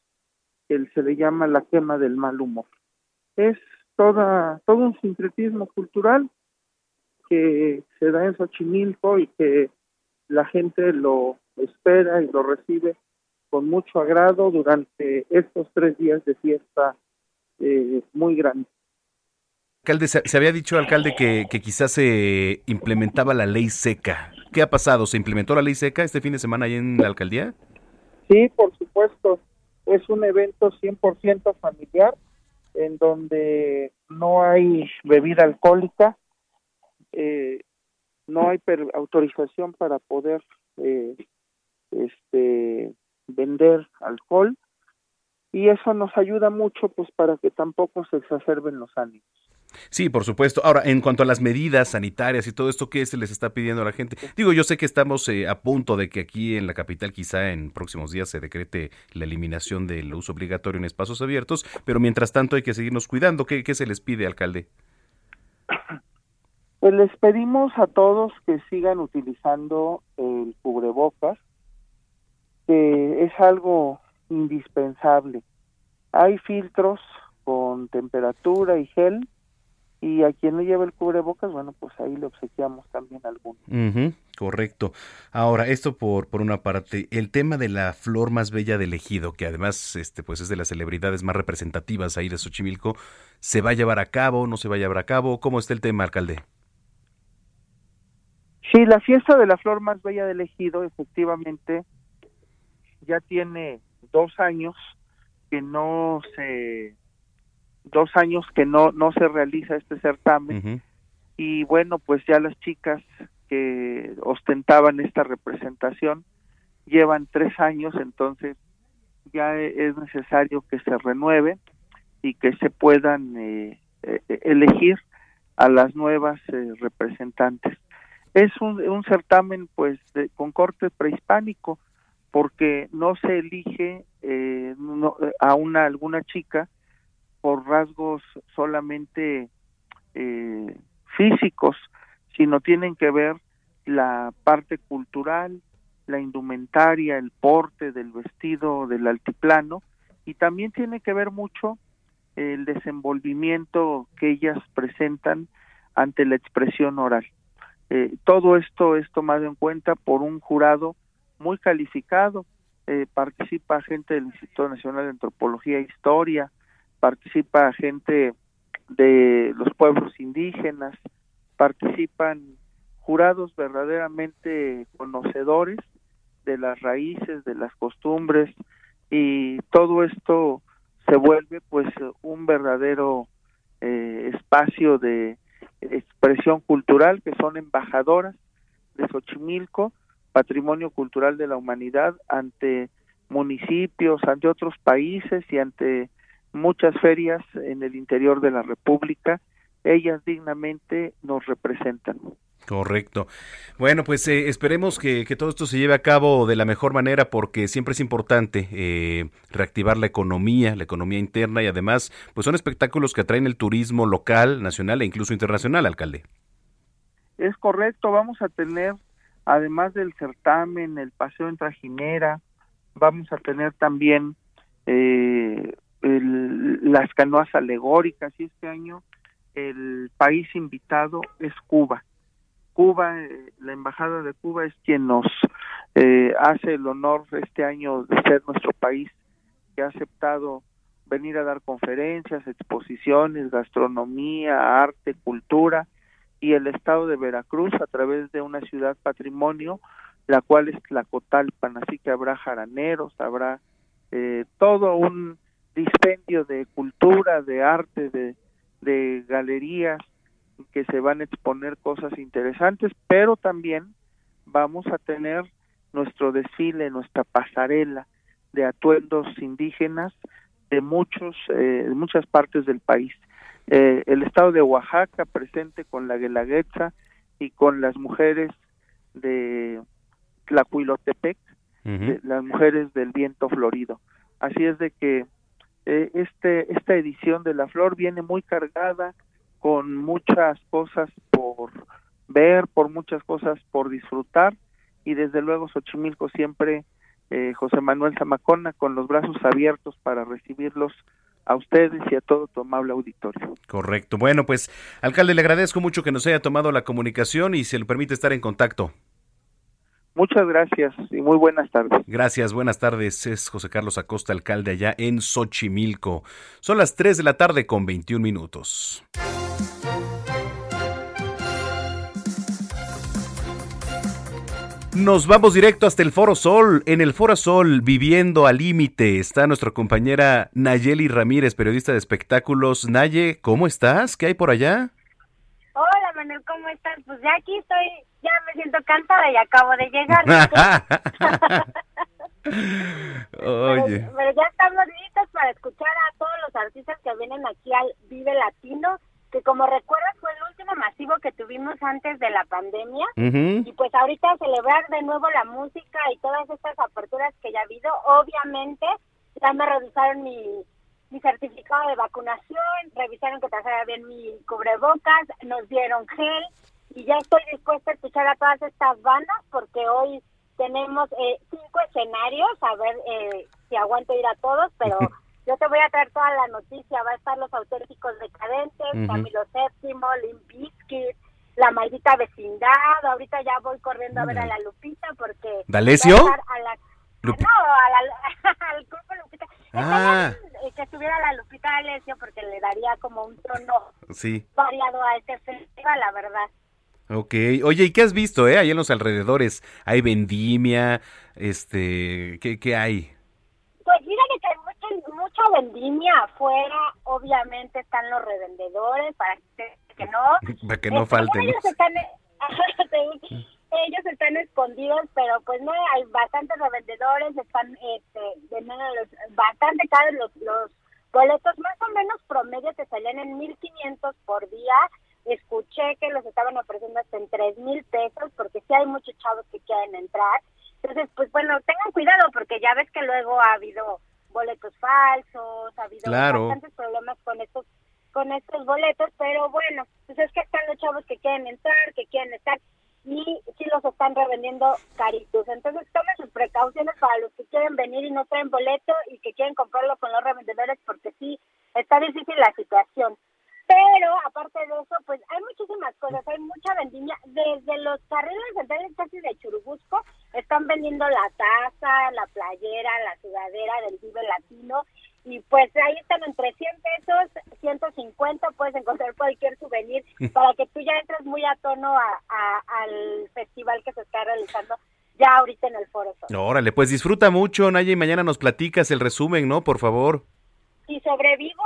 que se le llama la quema del mal humor. Es toda, todo un sincretismo cultural que se da en Xochimilco y que la gente lo espera y lo recibe con mucho agrado durante estos tres días de fiesta eh, muy grande. Alcalde, se, había dicho, alcalde, que, que quizás se implementaba la ley seca. ¿Qué ha pasado? ¿Se implementó la ley seca este fin de semana ahí en la alcaldía? Sí, por supuesto, es un evento 100% familiar en donde no hay bebida alcohólica, eh, no hay per- autorización para poder eh, este vender alcohol y eso nos ayuda mucho pues para que tampoco se exacerben los ánimos. Sí, por supuesto. Ahora, en cuanto a las medidas sanitarias y todo esto, ¿qué se les está pidiendo a la gente? Digo, yo sé que estamos eh, a punto de que aquí en la capital quizá en próximos días se decrete la eliminación del uso obligatorio en espacios abiertos, pero mientras tanto hay que seguirnos cuidando. ¿Qué, qué se les pide, alcalde? Pues les pedimos a todos que sigan utilizando el cubrebocas, que es algo indispensable. Hay filtros con temperatura y gel y a quien no lleva el cubrebocas, bueno, pues ahí le obsequiamos también alguno. correcto. Ahora, esto por, por una parte, el tema de la flor más bella del ejido, que además este, pues es de las celebridades más representativas ahí de Xochimilco, ¿se va a llevar a cabo? ¿No se va a llevar a cabo? ¿Cómo está el tema, alcalde? Sí, la fiesta de la flor más bella del ejido, efectivamente, ya tiene dos años que no se dos años que no no se realiza este certamen. Y bueno pues ya las chicas que ostentaban esta representación llevan tres años entonces ya es necesario que se renueve y que se puedan eh, eh, elegir a las nuevas eh, representantes es un, certamen pues de, con corte prehispánico porque no se elige eh, a una alguna chica por rasgos solamente eh, físicos, sino tienen que ver la parte cultural, la indumentaria, el porte del vestido del altiplano y también tiene que ver mucho el desenvolvimiento que ellas presentan ante la expresión oral. Eh, todo esto es tomado en cuenta por un jurado muy calificado. Eh, participa gente del Instituto Nacional de Antropología e Historia, participa gente de los pueblos indígenas, participan jurados verdaderamente conocedores de las raíces, de las costumbres y todo esto se vuelve pues un verdadero eh, espacio de expresión cultural que son embajadoras de Xochimilco patrimonio cultural de la humanidad ante municipios, ante otros países y ante muchas ferias en el interior de la República. Ellas dignamente nos representan. Correcto. Bueno, pues eh, esperemos que, todo esto se lleve a cabo de la mejor manera porque siempre es importante eh, reactivar la economía, la economía interna y además, pues son espectáculos que atraen el turismo local, nacional e incluso internacional, alcalde. Es correcto, vamos a tener además del certamen, el paseo en trajinera, vamos a tener también eh, las canoas alegóricas y este año el país invitado es Cuba. Cuba, eh, la embajada de Cuba es quien nos eh, hace el honor este año de ser nuestro país que ha aceptado venir a dar conferencias, exposiciones, gastronomía, arte, cultura y el estado de Veracruz a través de una ciudad patrimonio, la cual es Tlacotalpan, así que habrá jaraneros, habrá eh, todo un dispendio de cultura, de arte, de, de galerías que se van a exponer cosas interesantes, pero también vamos a tener nuestro desfile, nuestra pasarela de atuendos indígenas de muchos eh, de muchas partes del país eh, el estado de Oaxaca presente con la Guelaguetza y con las mujeres de Tlacuilotepec, las mujeres del viento florido. Así es de que eh, este esta edición de la flor viene muy cargada con muchas cosas por ver, por muchas cosas por disfrutar y desde luego Xochimilco siempre eh, José Manuel Zamacona con los brazos abiertos para recibirlos a ustedes y a todo tu amable auditorio. Correcto. Bueno, pues, alcalde, le agradezco mucho que nos haya tomado la comunicación y se le permite estar en contacto. Muchas gracias y muy buenas tardes. Gracias, buenas tardes. Es José Carlos Acosta, alcalde allá en Xochimilco. Son las 3 de la tarde con 21 minutos. Nos vamos directo hasta el Foro Sol. En el Foro Sol, viviendo al límite, está nuestra compañera Nayeli Ramírez, periodista de espectáculos. Naye, ¿cómo estás? ¿Qué hay por allá? Hola Manuel, ¿cómo estás? Pues ya aquí estoy, ya me siento cansada y acabo de llegar. Oye. Pero, ya estamos listos para escuchar a todos los artistas que vienen aquí al Vive Latino que como recuerdas fue el último masivo que tuvimos antes de la pandemia. Y pues ahorita celebrar de nuevo la música y todas estas aperturas que ya ha habido, obviamente ya me revisaron mi, mi certificado de vacunación, revisaron que trajera bien mi cubrebocas, nos dieron gel y ya estoy dispuesta a escuchar a todas estas bandas porque hoy tenemos eh, cinco escenarios, a ver eh, si aguanto ir a todos, pero yo te voy a traer toda la noticia, va a estar los auténticos decadentes, Ujú. Camilo VII, Limp Bizkit, La Maldita Vecindad, ahorita ya voy corriendo a ver a la Lupita porque... ¿D'Alessio? a la- Lupi- No, a la- al grupo Lupita. Ah, Eh, que estuviera la Lupita D'Alessio porque le daría como un tono sí. variado a este festival, la verdad. Ok. Oye, ¿y qué has visto, eh? Ahí en los alrededores. ¿Hay vendimia? Este, ¿qué, qué hay? Pues mucha, vendimia afuera, obviamente están los revendedores, para que, no. Para que no falte, ¿no? Ellos están, ellos están escondidos, pero pues no, hay bastantes revendedores, están este, vendiendo los, bastante caros los, los boletos, más o menos promedio te salían en 1500 por día. Escuché que los estaban ofreciendo hasta en 3000 pesos, porque sí hay muchos chavos que quieren entrar. Entonces, pues bueno, tengan cuidado, porque ya ves que luego ha habido boletos falsos, ha habido Claro. bastantes problemas con estos con estos boletos, pero bueno, pues es que están los chavos que quieren entrar, que quieren estar y sí los están revendiendo caritos. Entonces tomen sus precauciones para los que quieren venir y no traen boleto y que quieren comprarlo con los revendedores porque sí está difícil la situación. Pero aparte de eso, pues hay muchísimas cosas, hay mucha vendimia. Desde los carriles centrales casi de Churubusco están vendiendo la taza, la playera, la sudadera del Vive Latino. Y pues ahí están entre 100 pesos, 150, puedes encontrar cualquier souvenir para que tú ya entres muy a tono a, a- al festival que se está realizando ya ahorita en el Foro Sol. Órale, pues disfruta mucho, Naya, y mañana nos platicas el resumen, ¿no? Por favor. Si sobrevivo,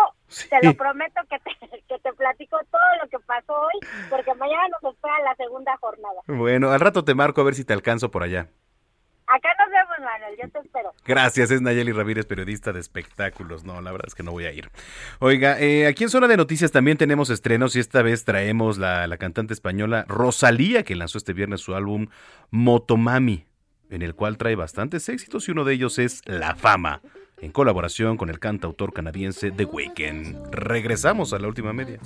te lo prometo que te, que te platico todo lo que pasó hoy, porque mañana nos espera la segunda jornada. Bueno, al rato te marco a ver si te alcanzo por allá. Acá nos vemos, Manuel, yo te espero. Gracias, es Nayeli Ramírez, periodista de espectáculos. No, la verdad es que no voy a ir. Oiga, eh, aquí en Zona de Noticias también tenemos estrenos y esta vez traemos la, la cantante española Rosalía, que lanzó este viernes su álbum Motomami, en el cual trae bastantes éxitos y uno de ellos es La Fama, en colaboración con el cantautor canadiense The Weeknd. Regresamos a la última media.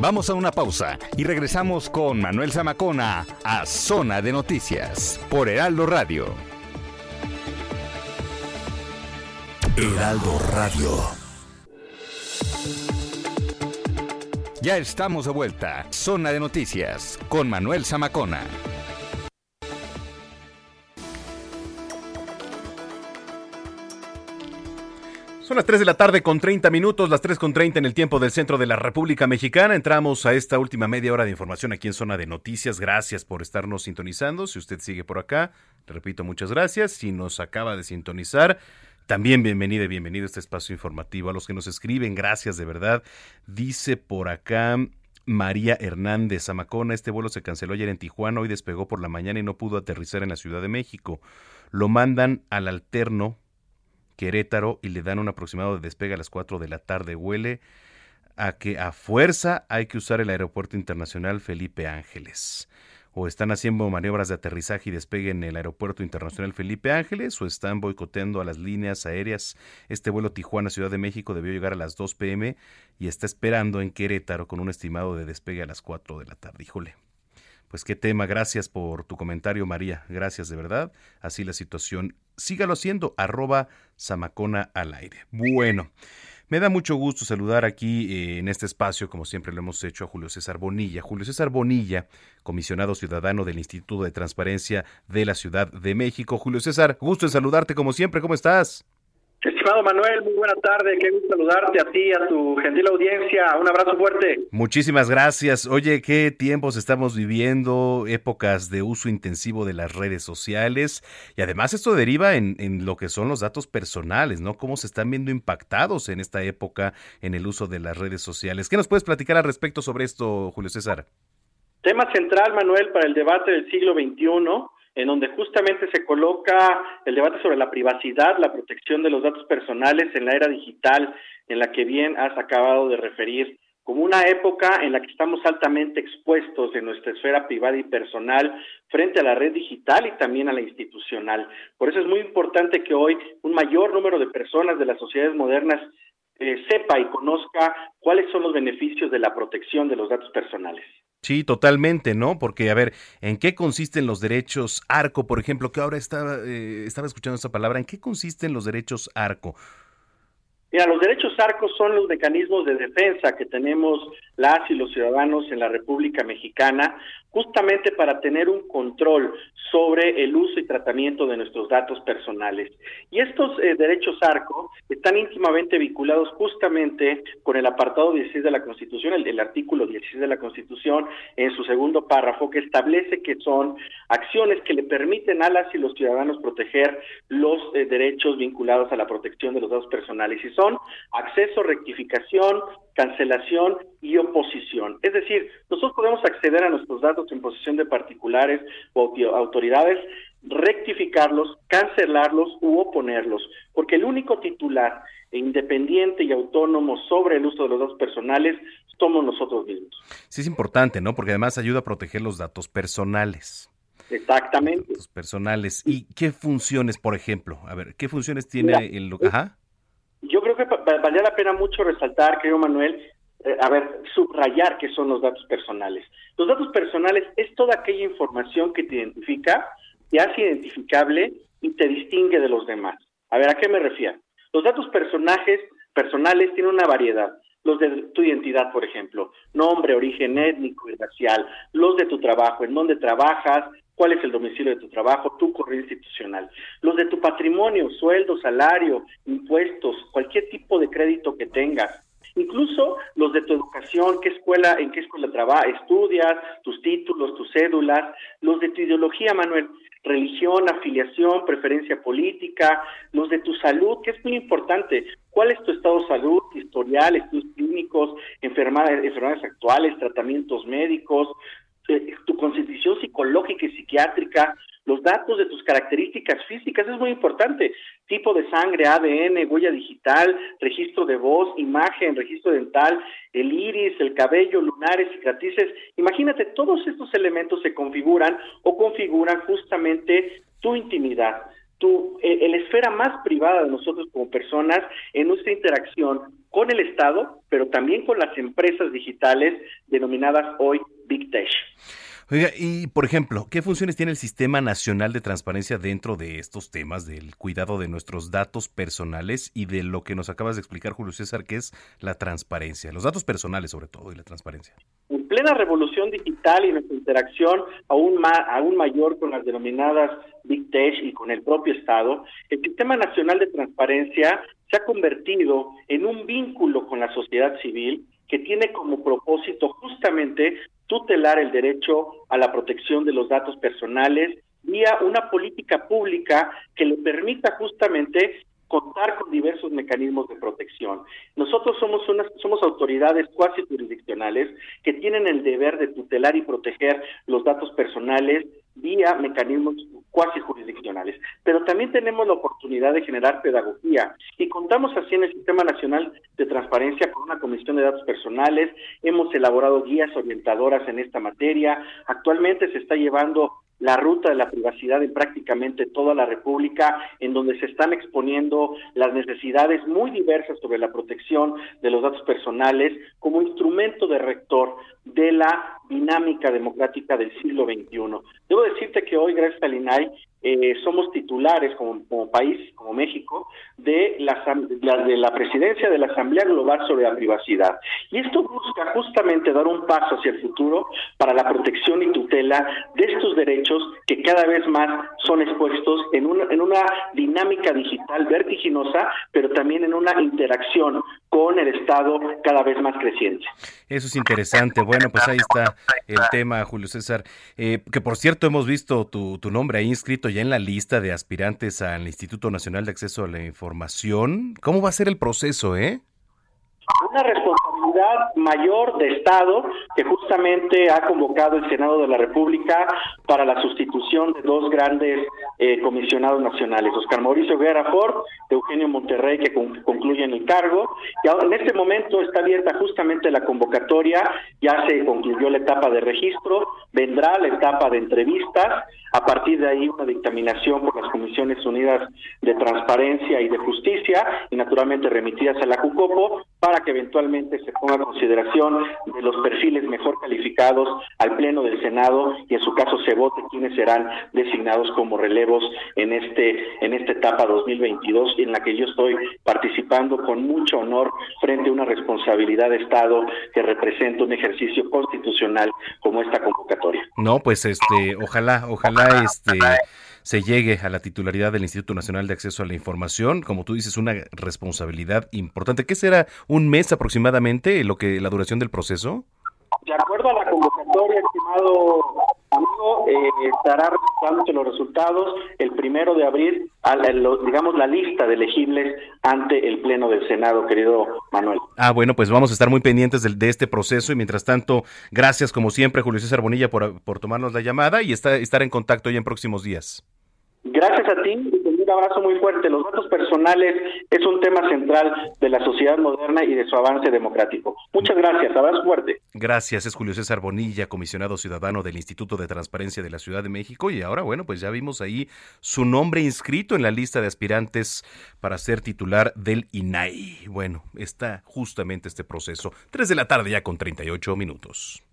Vamos a una pausa y regresamos con Manuel Zamacona a Zona de Noticias por Heraldo Radio. Heraldo Radio. Ya estamos de vuelta. Zona de Noticias con Manuel Zamacona. Son las 3 de la tarde con 30 minutos, las 3 con 30 en el tiempo del centro de la República Mexicana. Entramos a esta última media hora de información aquí en Zona de Noticias. Gracias por estarnos sintonizando. Si usted sigue por acá, repito, muchas gracias. Si nos acaba de sintonizar, también bienvenido y bienvenido a este espacio informativo. A los que nos escriben, gracias de verdad. Dice por acá María Hernández Zamacona, este vuelo se canceló ayer en Tijuana, hoy despegó por la mañana y no pudo aterrizar en la Ciudad de México. Lo mandan al alterno Querétaro y le dan un aproximado de despegue a las 4 de la tarde. Huele a que a fuerza hay que usar el Aeropuerto Internacional Felipe Ángeles. O están haciendo maniobras de aterrizaje y despegue en el Aeropuerto Internacional Felipe Ángeles o están boicoteando a las líneas aéreas. Este vuelo Tijuana-Ciudad de México debió llegar a las 2 pm y está esperando en Querétaro con un estimado de despegue a las 4 de la tarde. Híjole. Pues qué tema, gracias por tu comentario María, gracias de verdad. Así la situación, sígalo haciendo, arroba Samacona al aire. Bueno, me da mucho gusto saludar aquí eh, en este espacio, como siempre lo hemos hecho, a Julio César Bonilla. Julio César Bonilla, comisionado ciudadano del Instituto de Transparencia de la Ciudad de México. Julio César, gusto en saludarte como siempre, ¿cómo estás? Estimado Manuel, muy buena tarde, qué gusto saludarte a ti, a tu gentil audiencia, un abrazo fuerte. Muchísimas gracias. Oye, qué tiempos estamos viviendo, épocas de uso intensivo de las redes sociales y además esto deriva en, en lo que son los datos personales, ¿no? Cómo se están viendo impactados en esta época en el uso de las redes sociales. ¿Qué nos puedes platicar al respecto sobre esto, Julio César? Tema central, Manuel, para el debate del siglo XXI en donde justamente se coloca el debate sobre la privacidad, la protección de los datos personales en la era digital, en la que bien has acabado de referir, como una época en la que estamos altamente expuestos en nuestra esfera privada y personal frente a la red digital y también a la institucional. Por eso es muy importante que hoy un mayor número de personas de las sociedades modernas eh, sepa y conozca cuáles son los beneficios de la protección de los datos personales. Sí, totalmente, ¿no? Porque, a ver, ¿en qué consisten los derechos ARCO, por ejemplo? Que ahora estaba, eh, estaba escuchando esta palabra. ¿En qué consisten los derechos ARCO? Mira, los derechos ARCO son los mecanismos de defensa que tenemos las y los ciudadanos en la República Mexicana justamente para tener un control sobre el uso y tratamiento de nuestros datos personales. Y estos eh, derechos ARCO están íntimamente vinculados justamente con el apartado 16 de la Constitución, el, artículo 16 de la Constitución, en su segundo párrafo, que establece que son acciones que le permiten a las y los ciudadanos proteger los eh, derechos vinculados a la protección de los datos personales. Y son acceso, rectificación, cancelación y oposición. Es decir, nosotros podemos acceder a nuestros datos en posesión de particulares o autoridades, rectificarlos, cancelarlos u oponerlos, porque el único titular e independiente y autónomo sobre el uso de los datos personales somos nosotros mismos. Sí es importante, ¿no? Porque además ayuda a proteger los datos personales. Exactamente. Los personales. ¿Y qué funciones, por ejemplo? A ver, ¿qué funciones tiene Mira, el... Ajá. Yo creo que valía la pena mucho resaltar, querido Manuel, eh, a ver, subrayar qué son los datos personales. Los datos personales es toda aquella información que te identifica, te hace identificable y te distingue de los demás. A ver, ¿a qué me refiero? Los datos personajes, personales tienen una variedad. Los de tu identidad, por ejemplo, nombre, origen étnico y racial, los de tu trabajo, en dónde trabajas, cuál es el domicilio de tu trabajo, tu correo institucional, los de tu patrimonio, sueldo, salario, impuestos, cualquier tipo de crédito que tengas, incluso los de tu educación, qué escuela, en qué escuela trabajas, estudias, tus títulos, tus cédulas, los de tu ideología, Manuel, religión, afiliación, preferencia política, los de tu salud, que es muy importante, cuál es tu estado de salud, historial, estudios clínicos, enfermedades, enfermedades actuales, tratamientos médicos, eh, tu constitución psicológica y psiquiátrica, los datos de tus características físicas, es muy importante. Tipo de sangre, ADN, huella digital, registro de voz, imagen, registro dental, el iris, el cabello, lunares, cicatrices. Imagínate, todos estos elementos se configuran o configuran justamente tu intimidad, tu, eh, la esfera más privada de nosotros como personas en nuestra interacción con el Estado, pero también con las empresas digitales denominadas hoy Big Tech. Oiga, y por ejemplo, ¿qué funciones tiene el Sistema Nacional de Transparencia dentro de estos temas del cuidado de nuestros datos personales y de lo que nos acabas de explicar, Julio César, que es la transparencia, los datos personales sobre todo y la transparencia? En plena revolución digital y nuestra interacción aún, más, aún mayor con las denominadas Big Tech y con el propio Estado, el Sistema Nacional de Transparencia se ha convertido en un vínculo con la sociedad civil que tiene como propósito justamente tutelar el derecho a la protección de los datos personales vía una política pública que le permita justamente contar con diversos mecanismos de protección. Nosotros somos unas somos autoridades cuasi jurisdiccionales que tienen el deber de tutelar y proteger los datos personales vía mecanismos cuasi jurisdiccionales. Pero también tenemos la oportunidad de generar pedagogía y contamos así en el Sistema Nacional de Transparencia con una comisión de datos personales, hemos elaborado guías orientadoras en esta materia, actualmente se está llevando la ruta de la privacidad en prácticamente toda la República, en donde se están exponiendo las necesidades muy diversas sobre la protección de los datos personales como instrumento de rector de la dinámica democrática del siglo XXI. Debo decirte que hoy, gracias al INAI, eh, somos titulares como, país, como México, de la, de la presidencia de la Asamblea Global sobre la Privacidad. Y esto busca justamente dar un paso hacia el futuro para la protección y tutela de estos derechos que cada vez más son expuestos en una, en una dinámica digital vertiginosa, pero también en una interacción con el Estado cada vez más creciente. Eso es interesante. Bueno, pues ahí está el tema, Julio César. Eh, que por cierto, hemos visto tu, tu nombre ahí inscrito ya en la lista de aspirantes al Instituto Nacional de Acceso a la Información. ¿Cómo va a ser el proceso, eh? Una responsabilidad mayor de Estado que justamente ha convocado el Senado de la República para la sustitución de dos grandes eh, comisionados nacionales, Oscar Mauricio Guerra Ford, Eugenio Monterrey, que concluyen el cargo. Y ahora, en este momento está abierta justamente la convocatoria, ya se concluyó la etapa de registro, vendrá la etapa de entrevistas, a partir de ahí una dictaminación por las Comisiones Unidas de Transparencia y de Justicia y naturalmente remitidas a la JUCOPO para que eventualmente se ponga consideración de los perfiles mejor calificados al Pleno del Senado y en su caso se vote quiénes serán designados como relevos en este en esta etapa 2022 en la que yo estoy participando con mucho honor frente a una responsabilidad de Estado que representa un ejercicio constitucional como esta convocatoria. No, pues este, ojalá, ojalá este se llegue a la titularidad del Instituto Nacional de Acceso a la Información, como tú dices, una responsabilidad importante. ¿Qué será un mes aproximadamente lo que la duración del proceso? De acuerdo a la convocatoria, estimado amigo, eh, estará registrándose los resultados el primero de abril, a la, lo, digamos, la lista de elegibles ante el Pleno del Senado, querido Manuel. Ah, bueno, pues vamos a estar muy pendientes de, de este proceso y mientras tanto, gracias como siempre, Julio César Bonilla, por, por tomarnos la llamada y está, estar en contacto ya en próximos días. Gracias a ti un abrazo muy fuerte. Los datos personales es un tema central de la sociedad moderna y de su avance democrático. Muchas gracias, abrazo fuerte. Gracias, es Julio César Bonilla, comisionado ciudadano del Instituto de Transparencia de la Ciudad de México y ahora, bueno, pues ya vimos ahí su nombre inscrito en la lista de aspirantes para ser titular del INAI. Bueno, está justamente este proceso. Tres de la tarde ya con 38 minutos.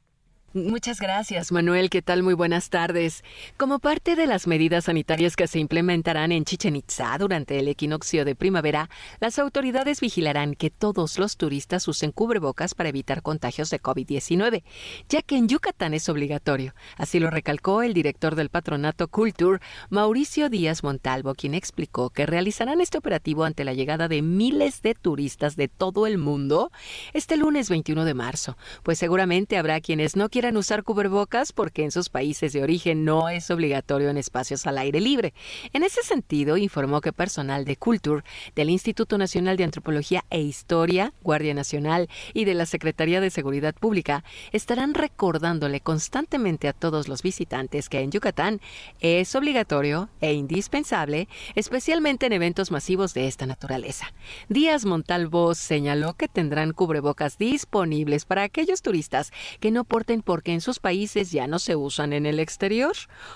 Muchas gracias, Manuel. ¿Qué tal? Muy buenas tardes. Como parte de las medidas sanitarias que se implementarán en Chichen Itza durante el equinoccio de primavera, las autoridades vigilarán que todos los turistas usen cubrebocas para evitar contagios de COVID-19, ya que en Yucatán es obligatorio. Así lo recalcó el director del patronato Culture, Mauricio Díaz Montalvo, quien explicó que realizarán este operativo ante la llegada de miles de turistas de todo el mundo este lunes 21 de marzo, pues seguramente habrá quienes no usar cubrebocas porque en sus países de origen no es obligatorio en espacios al aire libre. En ese sentido, informó que personal de Culture, del Instituto Nacional de Antropología e Historia, Guardia Nacional y de la Secretaría de Seguridad Pública estarán recordándole constantemente a todos los visitantes que en Yucatán es obligatorio e indispensable, especialmente en eventos masivos de esta naturaleza. Díaz Montalvo señaló que tendrán cubrebocas disponibles para aquellos turistas que no porten por porque en sus países ya no se usan en el exterior.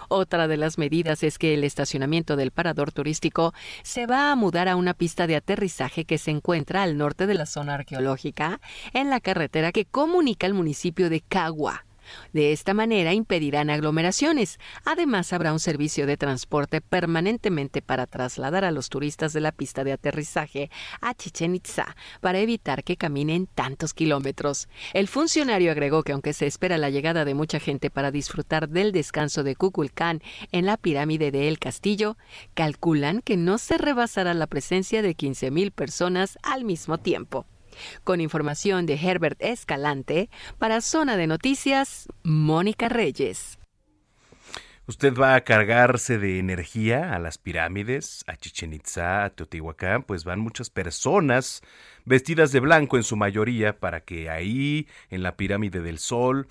Otra de las medidas es que el estacionamiento del parador turístico se va a mudar a una pista de aterrizaje que se encuentra al norte de la zona arqueológica, en la carretera que comunica el municipio de Cagua. De esta manera impedirán aglomeraciones. Además, habrá un servicio de transporte permanentemente para trasladar a los turistas de la pista de aterrizaje a Chichen Itza para evitar que caminen tantos kilómetros. El funcionario agregó que aunque se espera la llegada de mucha gente para disfrutar del descanso de Kukulcán en la pirámide de El Castillo, calculan que no se rebasará la presencia de 15.000 personas al mismo tiempo. Con información de Herbert Escalante, para Zona de Noticias, Mónica Reyes. Usted va a cargarse de energía a las pirámides, a Chichen Itza, a Teotihuacán, pues van muchas personas vestidas de blanco en su mayoría para que ahí, en la pirámide del Sol,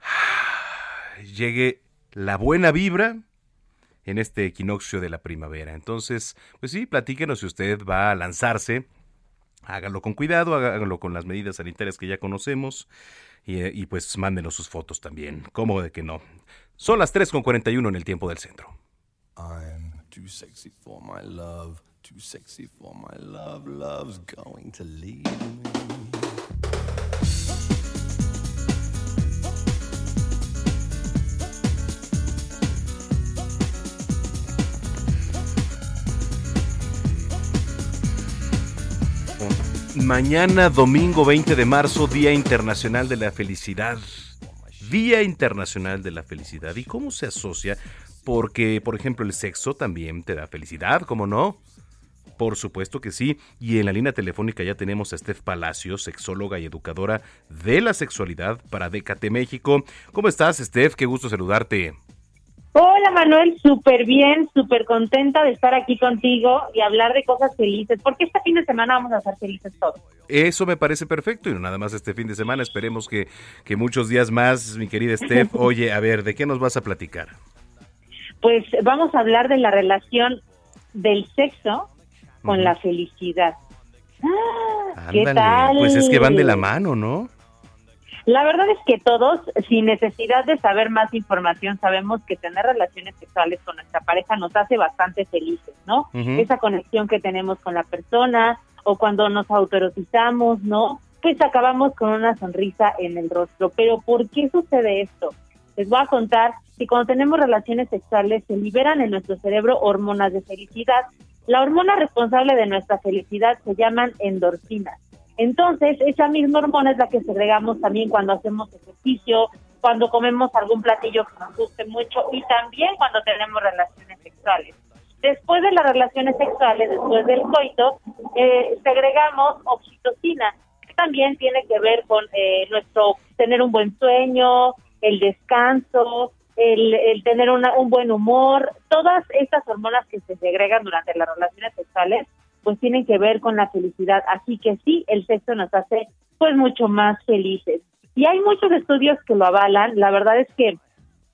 llegue la buena vibra en este equinoccio de la primavera. Entonces, pues sí, platíquenos si usted va a lanzarse háganlo con cuidado, háganlo con las medidas sanitarias que ya conocemos y, y pues mándenos sus fotos también. ¿Cómo de que no? Son las 3.41 en el tiempo del centro. I'm too sexy for my love, too sexy for my love, love's going to leave me. Mañana, domingo 20 de marzo, Día Internacional de la Felicidad. Día Internacional de la Felicidad. ¿Y cómo se asocia? Porque, por ejemplo, el sexo también te da felicidad, ¿cómo no? Por supuesto que sí. Y en la línea telefónica ya tenemos a Steph Palacios, sexóloga y educadora de la sexualidad para Décate México. ¿Cómo estás, Steph? Qué gusto saludarte. Hola Manuel, súper bien, súper contenta de estar aquí contigo y hablar de cosas felices, porque este fin de semana vamos a ser felices todos. Eso me parece perfecto y nada más este fin de semana, esperemos que, que muchos días más, mi querida Steph. Oye, a ver, ¿de qué nos vas a platicar? Pues vamos a hablar de la relación del sexo con la felicidad. Ah, ¿Qué tal? Pues es que van de la mano, ¿no? La verdad es que todos, sin necesidad de saber más información, sabemos que tener relaciones sexuales con nuestra pareja nos hace bastante felices, ¿no? Esa conexión que tenemos con la persona o cuando nos autoerotizamos, ¿no? Pues acabamos con una sonrisa en el rostro. Pero ¿por qué sucede esto? Les voy a contar que cuando tenemos relaciones sexuales se liberan en nuestro cerebro hormonas de felicidad. La hormona responsable de nuestra felicidad se llaman endorfinas. Entonces, esa misma hormona es la que segregamos también cuando hacemos ejercicio, cuando comemos algún platillo que nos guste mucho y también cuando tenemos relaciones sexuales. Después de las relaciones sexuales, después del coito, eh, segregamos oxitocina, que también tiene que ver con eh, nuestro tener un buen sueño, el descanso, el, el tener una- un buen humor. Todas estas hormonas que se segregan durante las relaciones sexuales pues tienen que ver con la felicidad. Así que sí, el sexo nos hace pues mucho más felices. Y hay muchos estudios que lo avalan. La verdad es que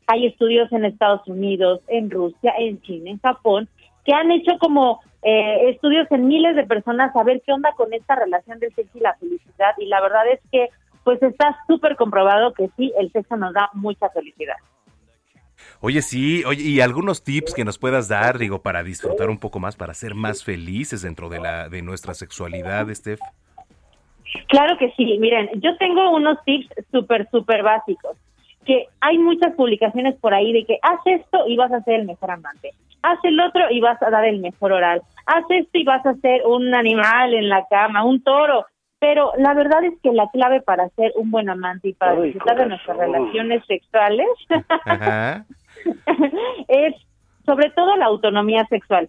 hay estudios en Estados Unidos, en Rusia, en China, en Japón, que han hecho como eh, estudios en miles de personas a ver qué onda con esta relación del sexo y la felicidad. Y la verdad es que pues está súper comprobado que sí, el sexo nos da mucha felicidad. Oye, sí, oye, y algunos tips que nos puedas dar, digo, para disfrutar un poco más, para ser más felices dentro de la de nuestra sexualidad, Steph. Claro que sí, miren, yo tengo unos tips súper, súper básicos, que hay muchas publicaciones por ahí de que haz esto y vas a ser el mejor amante, haz el otro y vas a dar el mejor oral, haz esto y vas a ser un animal en la cama, un toro, pero la verdad es que la clave para ser un buen amante y para Ay, disfrutar de nuestras relaciones sexuales Ajá, es sobre todo la autonomía sexual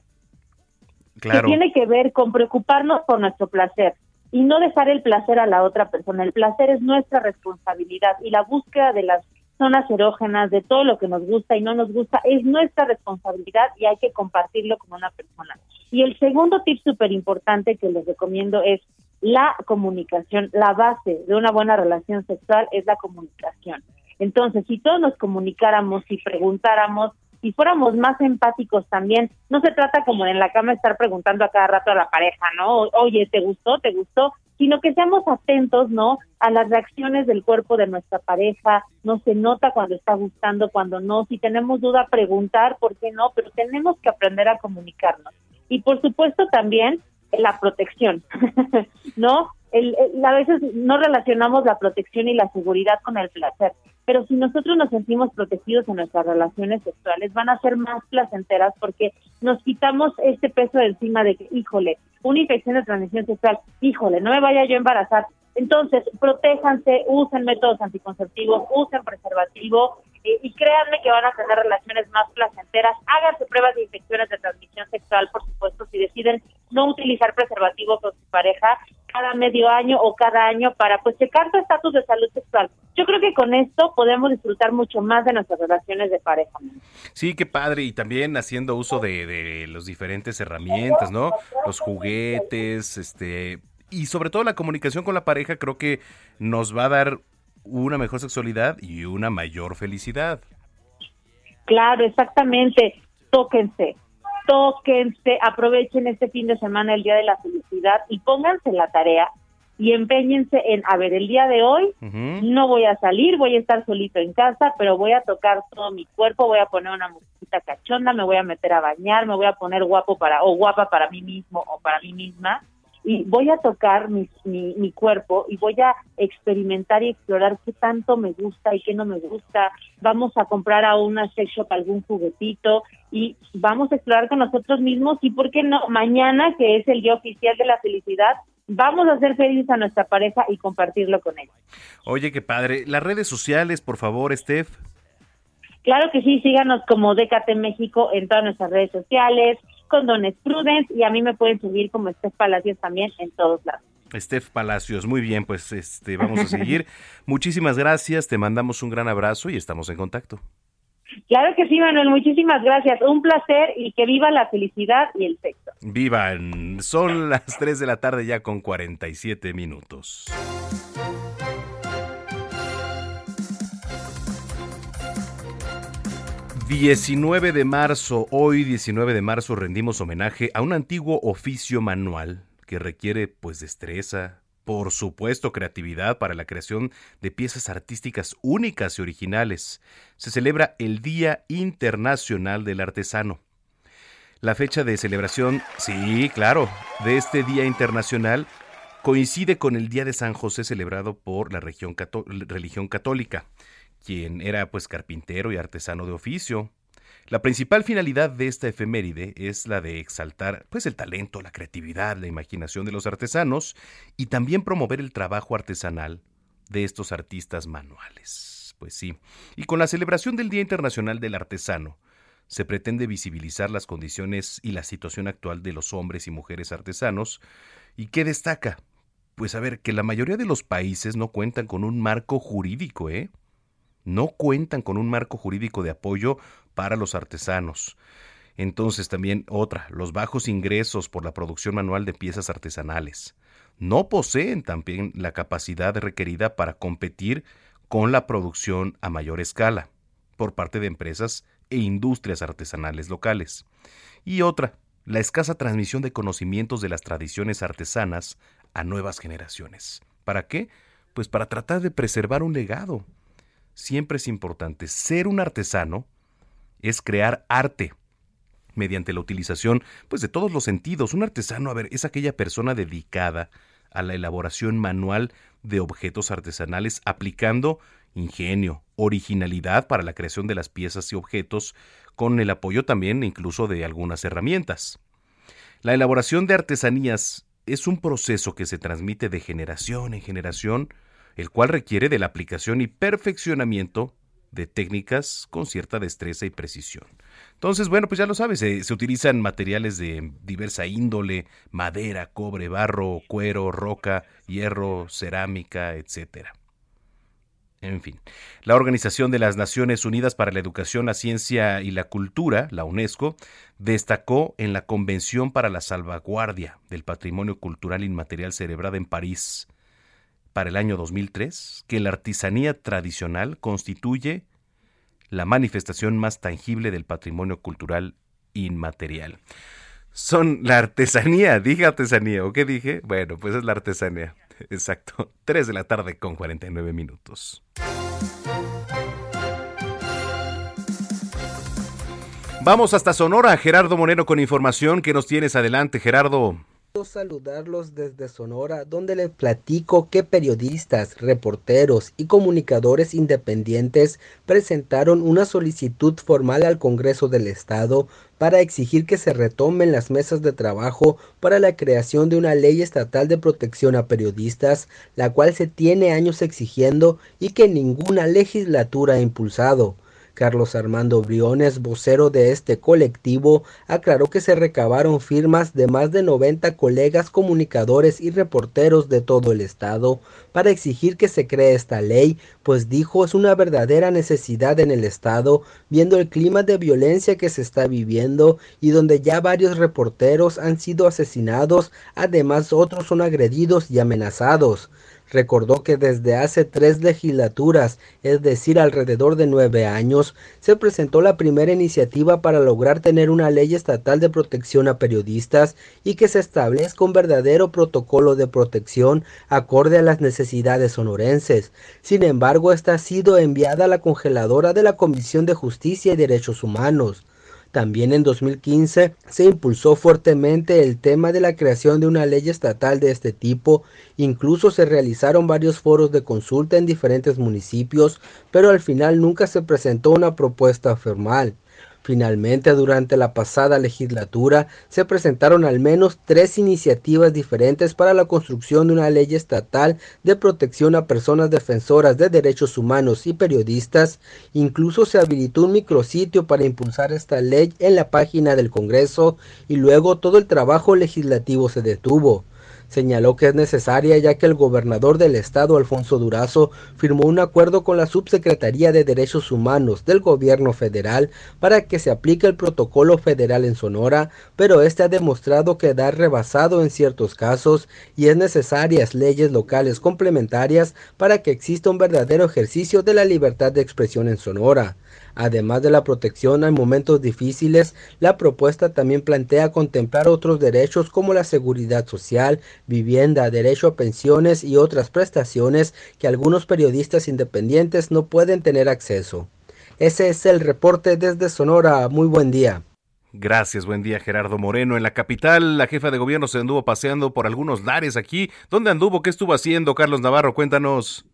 claro. que tiene que ver con preocuparnos por nuestro placer y no dejar el placer a la otra persona. El placer es nuestra responsabilidad y la búsqueda de las zonas erógenas, de todo lo que nos gusta y no nos gusta, es nuestra responsabilidad y hay que compartirlo con una persona. Y el segundo tip súper importante que les recomiendo es la comunicación. La base de una buena relación sexual es la comunicación. Entonces, si todos nos comunicáramos y preguntáramos y fuéramos más empáticos también, no se trata como en la cama estar preguntando a cada rato a la pareja, ¿no? Oye, ¿te gustó? ¿Te gustó? Sino que seamos atentos, ¿no? A las reacciones del cuerpo de nuestra pareja, no se nota cuando está gustando, cuando no, si tenemos duda, preguntar, ¿por qué no? Pero tenemos que aprender a comunicarnos. Y por supuesto también la protección, ¿no? El, a veces no relacionamos la protección y la seguridad con el placer, pero si nosotros nos sentimos protegidos en nuestras relaciones sexuales, van a ser más placenteras porque nos quitamos este peso de encima de que, híjole, una infección de transmisión sexual, híjole, no me vaya yo a embarazar. Entonces, protéjanse, usen métodos anticonceptivos, usen preservativo eh, y créanme que van a tener relaciones más placenteras. Háganse pruebas de infecciones de transmisión sexual, por supuesto, si deciden no utilizar preservativo con su pareja cada medio año o cada año para pues checar su estatus de salud sexual. Yo creo que con esto podemos disfrutar mucho más de nuestras relaciones de pareja. Sí, qué padre. Y también haciendo uso de, de las diferentes herramientas, ¿no? Los juguetes, este. Y sobre todo la comunicación con la pareja, creo que nos va a dar una mejor sexualidad y una mayor felicidad. Claro, exactamente. Tóquense, tóquense, aprovechen este fin de semana, el Día de la Felicidad, y pónganse la tarea y empeñense en, a ver, el día de hoy no voy a salir, voy a estar solito en casa, pero voy a tocar todo mi cuerpo, voy a poner una musiquita cachonda, me voy a meter a bañar, me voy a poner guapo para, o guapa para mí mismo o para mí misma, y voy a tocar mi, mi, mi cuerpo y voy a experimentar y explorar qué tanto me gusta y qué no me gusta. Vamos a comprar a una sex shop algún juguetito y vamos a explorar con nosotros mismos y, ¿por qué no? Mañana, que es el día oficial de la felicidad, vamos a hacer feliz a nuestra pareja y compartirlo con ella. Oye, qué padre. Las redes sociales, por favor, Steph. Claro que sí, síganos como Décate México en todas nuestras redes sociales, con Dones Prudence y a mí me pueden seguir como Steph Palacios también en todos lados. Steph Palacios, muy bien, pues este vamos a seguir. Muchísimas gracias, te mandamos un gran abrazo y estamos en contacto. Claro que sí, Manuel, muchísimas gracias. Un placer y que viva la felicidad y el sexo. Vivan, son las 3 de la tarde ya con 47 minutos. ...19 de marzo, hoy 19 de marzo rendimos homenaje a un antiguo oficio manual que requiere pues destreza, por supuesto creatividad para la creación de piezas artísticas únicas y originales. Se celebra el Día Internacional del Artesano. La fecha de celebración, sí, claro, de este Día Internacional coincide con el Día de San José celebrado por la religión católica, quien era pues carpintero y artesano de oficio. La principal finalidad de esta efeméride es la de exaltar pues el talento, la creatividad, la imaginación de los artesanos y también promover el trabajo artesanal de estos artistas manuales. Pues sí. Y con la celebración del Día Internacional del Artesano, se pretende visibilizar las condiciones y la situación actual de los hombres y mujeres artesanos. ¿Y qué destaca? Pues a ver, que la mayoría de los países no cuentan con un marco jurídico, ¿eh? No cuentan con un marco jurídico de apoyo para los artesanos. Entonces también otra, los bajos ingresos por la producción manual de piezas artesanales. No poseen también la capacidad requerida para competir con la producción a mayor escala por parte de empresas e industrias artesanales locales. Y otra, la escasa transmisión de conocimientos de las tradiciones artesanas a nuevas generaciones. ¿Para qué? Pues para tratar de preservar un legado. Siempre es importante ser un artesano es crear arte mediante la utilización pues de todos los sentidos. Un artesano, a ver, es aquella persona dedicada a la elaboración manual de objetos artesanales aplicando ingenio, originalidad para la creación de las piezas y objetos, con el apoyo también incluso de algunas herramientas. La elaboración de artesanías es un proceso que se transmite de generación en generación, el cual requiere de la aplicación y perfeccionamiento de técnicas con cierta destreza y precisión. Entonces, bueno, pues ya lo sabes, se, utilizan materiales de diversa índole, madera, cobre, barro, cuero, roca, hierro, cerámica, etc. En fin, la Organización de las Naciones Unidas para la Educación, la Ciencia y la Cultura, la UNESCO, destacó en la Convención para la Salvaguardia del Patrimonio Cultural Inmaterial celebrada en París para el año 2003 que la artesanía tradicional constituye la manifestación más tangible del patrimonio cultural inmaterial. Son la artesanía, dije artesanía, ¿o qué dije? Bueno, pues es la artesanía. Exacto. 3 de la tarde con 49 minutos. Vamos hasta Sonora, Gerardo Moreno con información que nos tienes adelante, Gerardo saludarlos desde Sonora, donde les platico que periodistas, reporteros y comunicadores independientes presentaron una solicitud formal al Congreso del Estado para exigir que se retomen las mesas de trabajo para la creación de una ley estatal de protección a periodistas, la cual se tiene años exigiendo y que ninguna legislatura ha impulsado. Carlos Armando Briones, vocero de este colectivo, aclaró que se recabaron firmas de más de 90 colegas comunicadores y reporteros de todo el estado para exigir que se cree esta ley, pues dijo es una verdadera necesidad en el estado, viendo el clima de violencia que se está viviendo y donde ya varios reporteros han sido asesinados, además otros son agredidos y amenazados. Recordó que desde hace tres legislaturas, es decir, alrededor de nueve años, se presentó la primera iniciativa para lograr tener una ley estatal de protección a periodistas y que se establezca un verdadero protocolo de protección acorde a las necesidades sonorenses. Sin embargo, esta ha sido enviada a la congeladora de la Comisión de Justicia y Derechos Humanos. También en 2015 se impulsó fuertemente el tema de la creación de una ley estatal de este tipo, incluso se realizaron varios foros de consulta en diferentes municipios, pero al final nunca se presentó una propuesta formal. Finalmente, durante la pasada legislatura se presentaron al menos tres iniciativas diferentes para la construcción de una ley estatal de protección a personas defensoras de derechos humanos y periodistas. Incluso se habilitó un micrositio para impulsar esta ley en la página del Congreso y luego todo el trabajo legislativo se detuvo. Señaló que es necesaria ya que el gobernador del estado, Alfonso Durazo, firmó un acuerdo con la Subsecretaría de Derechos Humanos del gobierno federal para que se aplique el protocolo federal en Sonora, pero este ha demostrado quedar rebasado en ciertos casos y es necesarias leyes locales complementarias para que exista un verdadero ejercicio de la libertad de expresión en Sonora. Además de la protección en momentos difíciles, la propuesta también plantea contemplar otros derechos como la seguridad social, vivienda, derecho a pensiones y otras prestaciones que algunos periodistas independientes no pueden tener acceso. Ese es el reporte desde Sonora. Muy buen día. Gracias, buen día Gerardo Moreno. En la capital, la jefa de gobierno se anduvo paseando por algunos lares aquí. ¿Dónde anduvo? ¿Qué estuvo haciendo? Carlos Navarro, cuéntanos.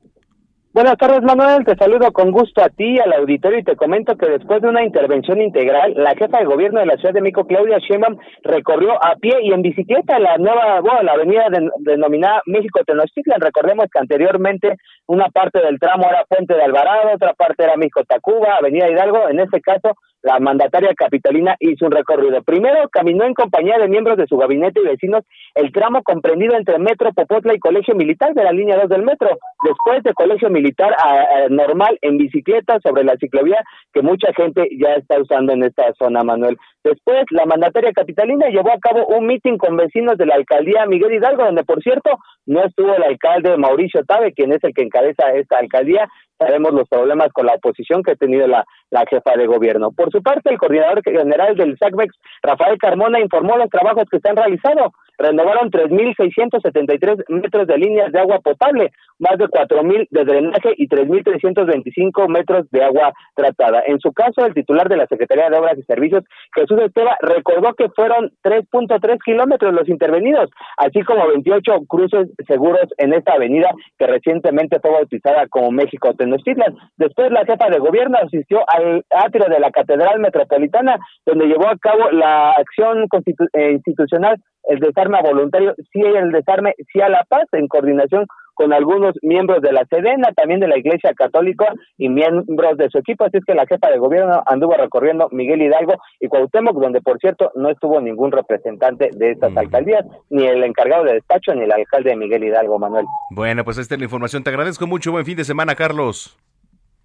Buenas tardes, Manuel. Te saludo con gusto a ti, al auditorio, y te comento que después de una intervención integral, la jefa de gobierno de la Ciudad de México, Claudia Sheinbaum, recorrió a pie y en bicicleta la nueva, bueno, la avenida denominada México Tenochtitlan. Recordemos que anteriormente una parte del tramo era Puente de Alvarado, otra parte era México Tacuba, Avenida Hidalgo. En este caso, la mandataria capitalina hizo un recorrido. Primero caminó en compañía de miembros de su gabinete y vecinos el tramo comprendido entre Metro Popotla y Colegio Militar de la línea 2 del metro. Después de Colegio Militar a, normal en bicicleta sobre la ciclovía que mucha gente ya está usando en esta zona, Manuel. Después, la mandataria capitalina llevó a cabo un mitin con vecinos de la alcaldía Miguel Hidalgo, donde, por cierto, no estuvo el alcalde Mauricio Tabe, quien es el que encabeza esta alcaldía, sabemos los problemas con la oposición que ha tenido la, la jefa de gobierno. Por su parte, el coordinador general del SACMEX, Rafael Carmona, informó los trabajos que se han realizado. Renovaron 3.673 metros de líneas de agua potable, más de 4.000 de drenaje y 3.325 metros de agua tratada. En su caso, el titular de la Secretaría de Obras y Servicios, Jesús Esteba, recordó que fueron 3.3 kilómetros los intervenidos, así como 28 cruces seguros en esta avenida que recientemente fue bautizada como México Tenochtitlan. Después, la jefa de gobierno asistió al atrio de la Catedral Metropolitana, donde llevó a cabo la acción eh, institucional el desarme voluntario, sí el desarme, sí a la paz, en coordinación con algunos miembros de la Sedena, también de la Iglesia Católica y miembros de su equipo. Así es que la jefa de gobierno anduvo recorriendo Miguel Hidalgo y Cuauhtémoc, donde por cierto no estuvo ningún representante de estas alcaldías, ni el encargado de despacho, ni el alcalde de Miguel Hidalgo, Manuel. Bueno, pues esta es la información. Te agradezco mucho. Buen fin de semana, Carlos.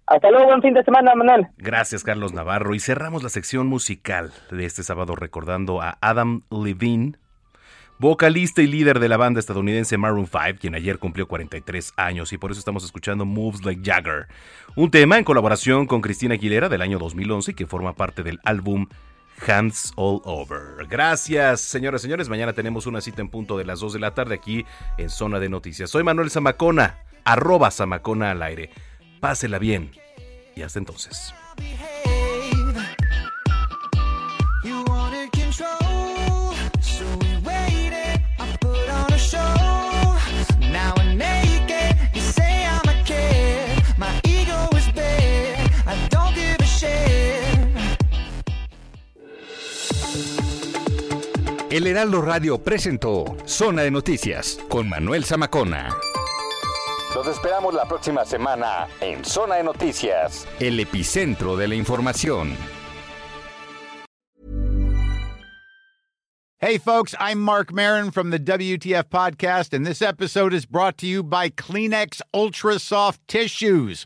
Hasta luego, buen fin de semana, Manuel. Gracias, Carlos Navarro. Y cerramos la sección musical de este sábado recordando a Adam Levine, vocalista y líder de la banda estadounidense Maroon 5, quien ayer cumplió 43 años y por eso estamos escuchando Moves Like Jagger, un tema en colaboración con Cristina Aguilera del año 2011 que forma parte del álbum Hands All Over. Gracias, señoras y señores. Mañana tenemos una cita en punto de las 2 de la tarde aquí en Zona de Noticias. Soy Manuel Zamacona, arroba Zamacona al aire. Pásela bien y hasta entonces. El Heraldo Radio presentó Zona de Noticias con Manuel Zamacona. Los esperamos la próxima semana en Zona de Noticias, el epicentro de la información. Hey folks, I'm Mark Marin from the WTF podcast and this episode is brought to you by Kleenex Ultra Soft Tissues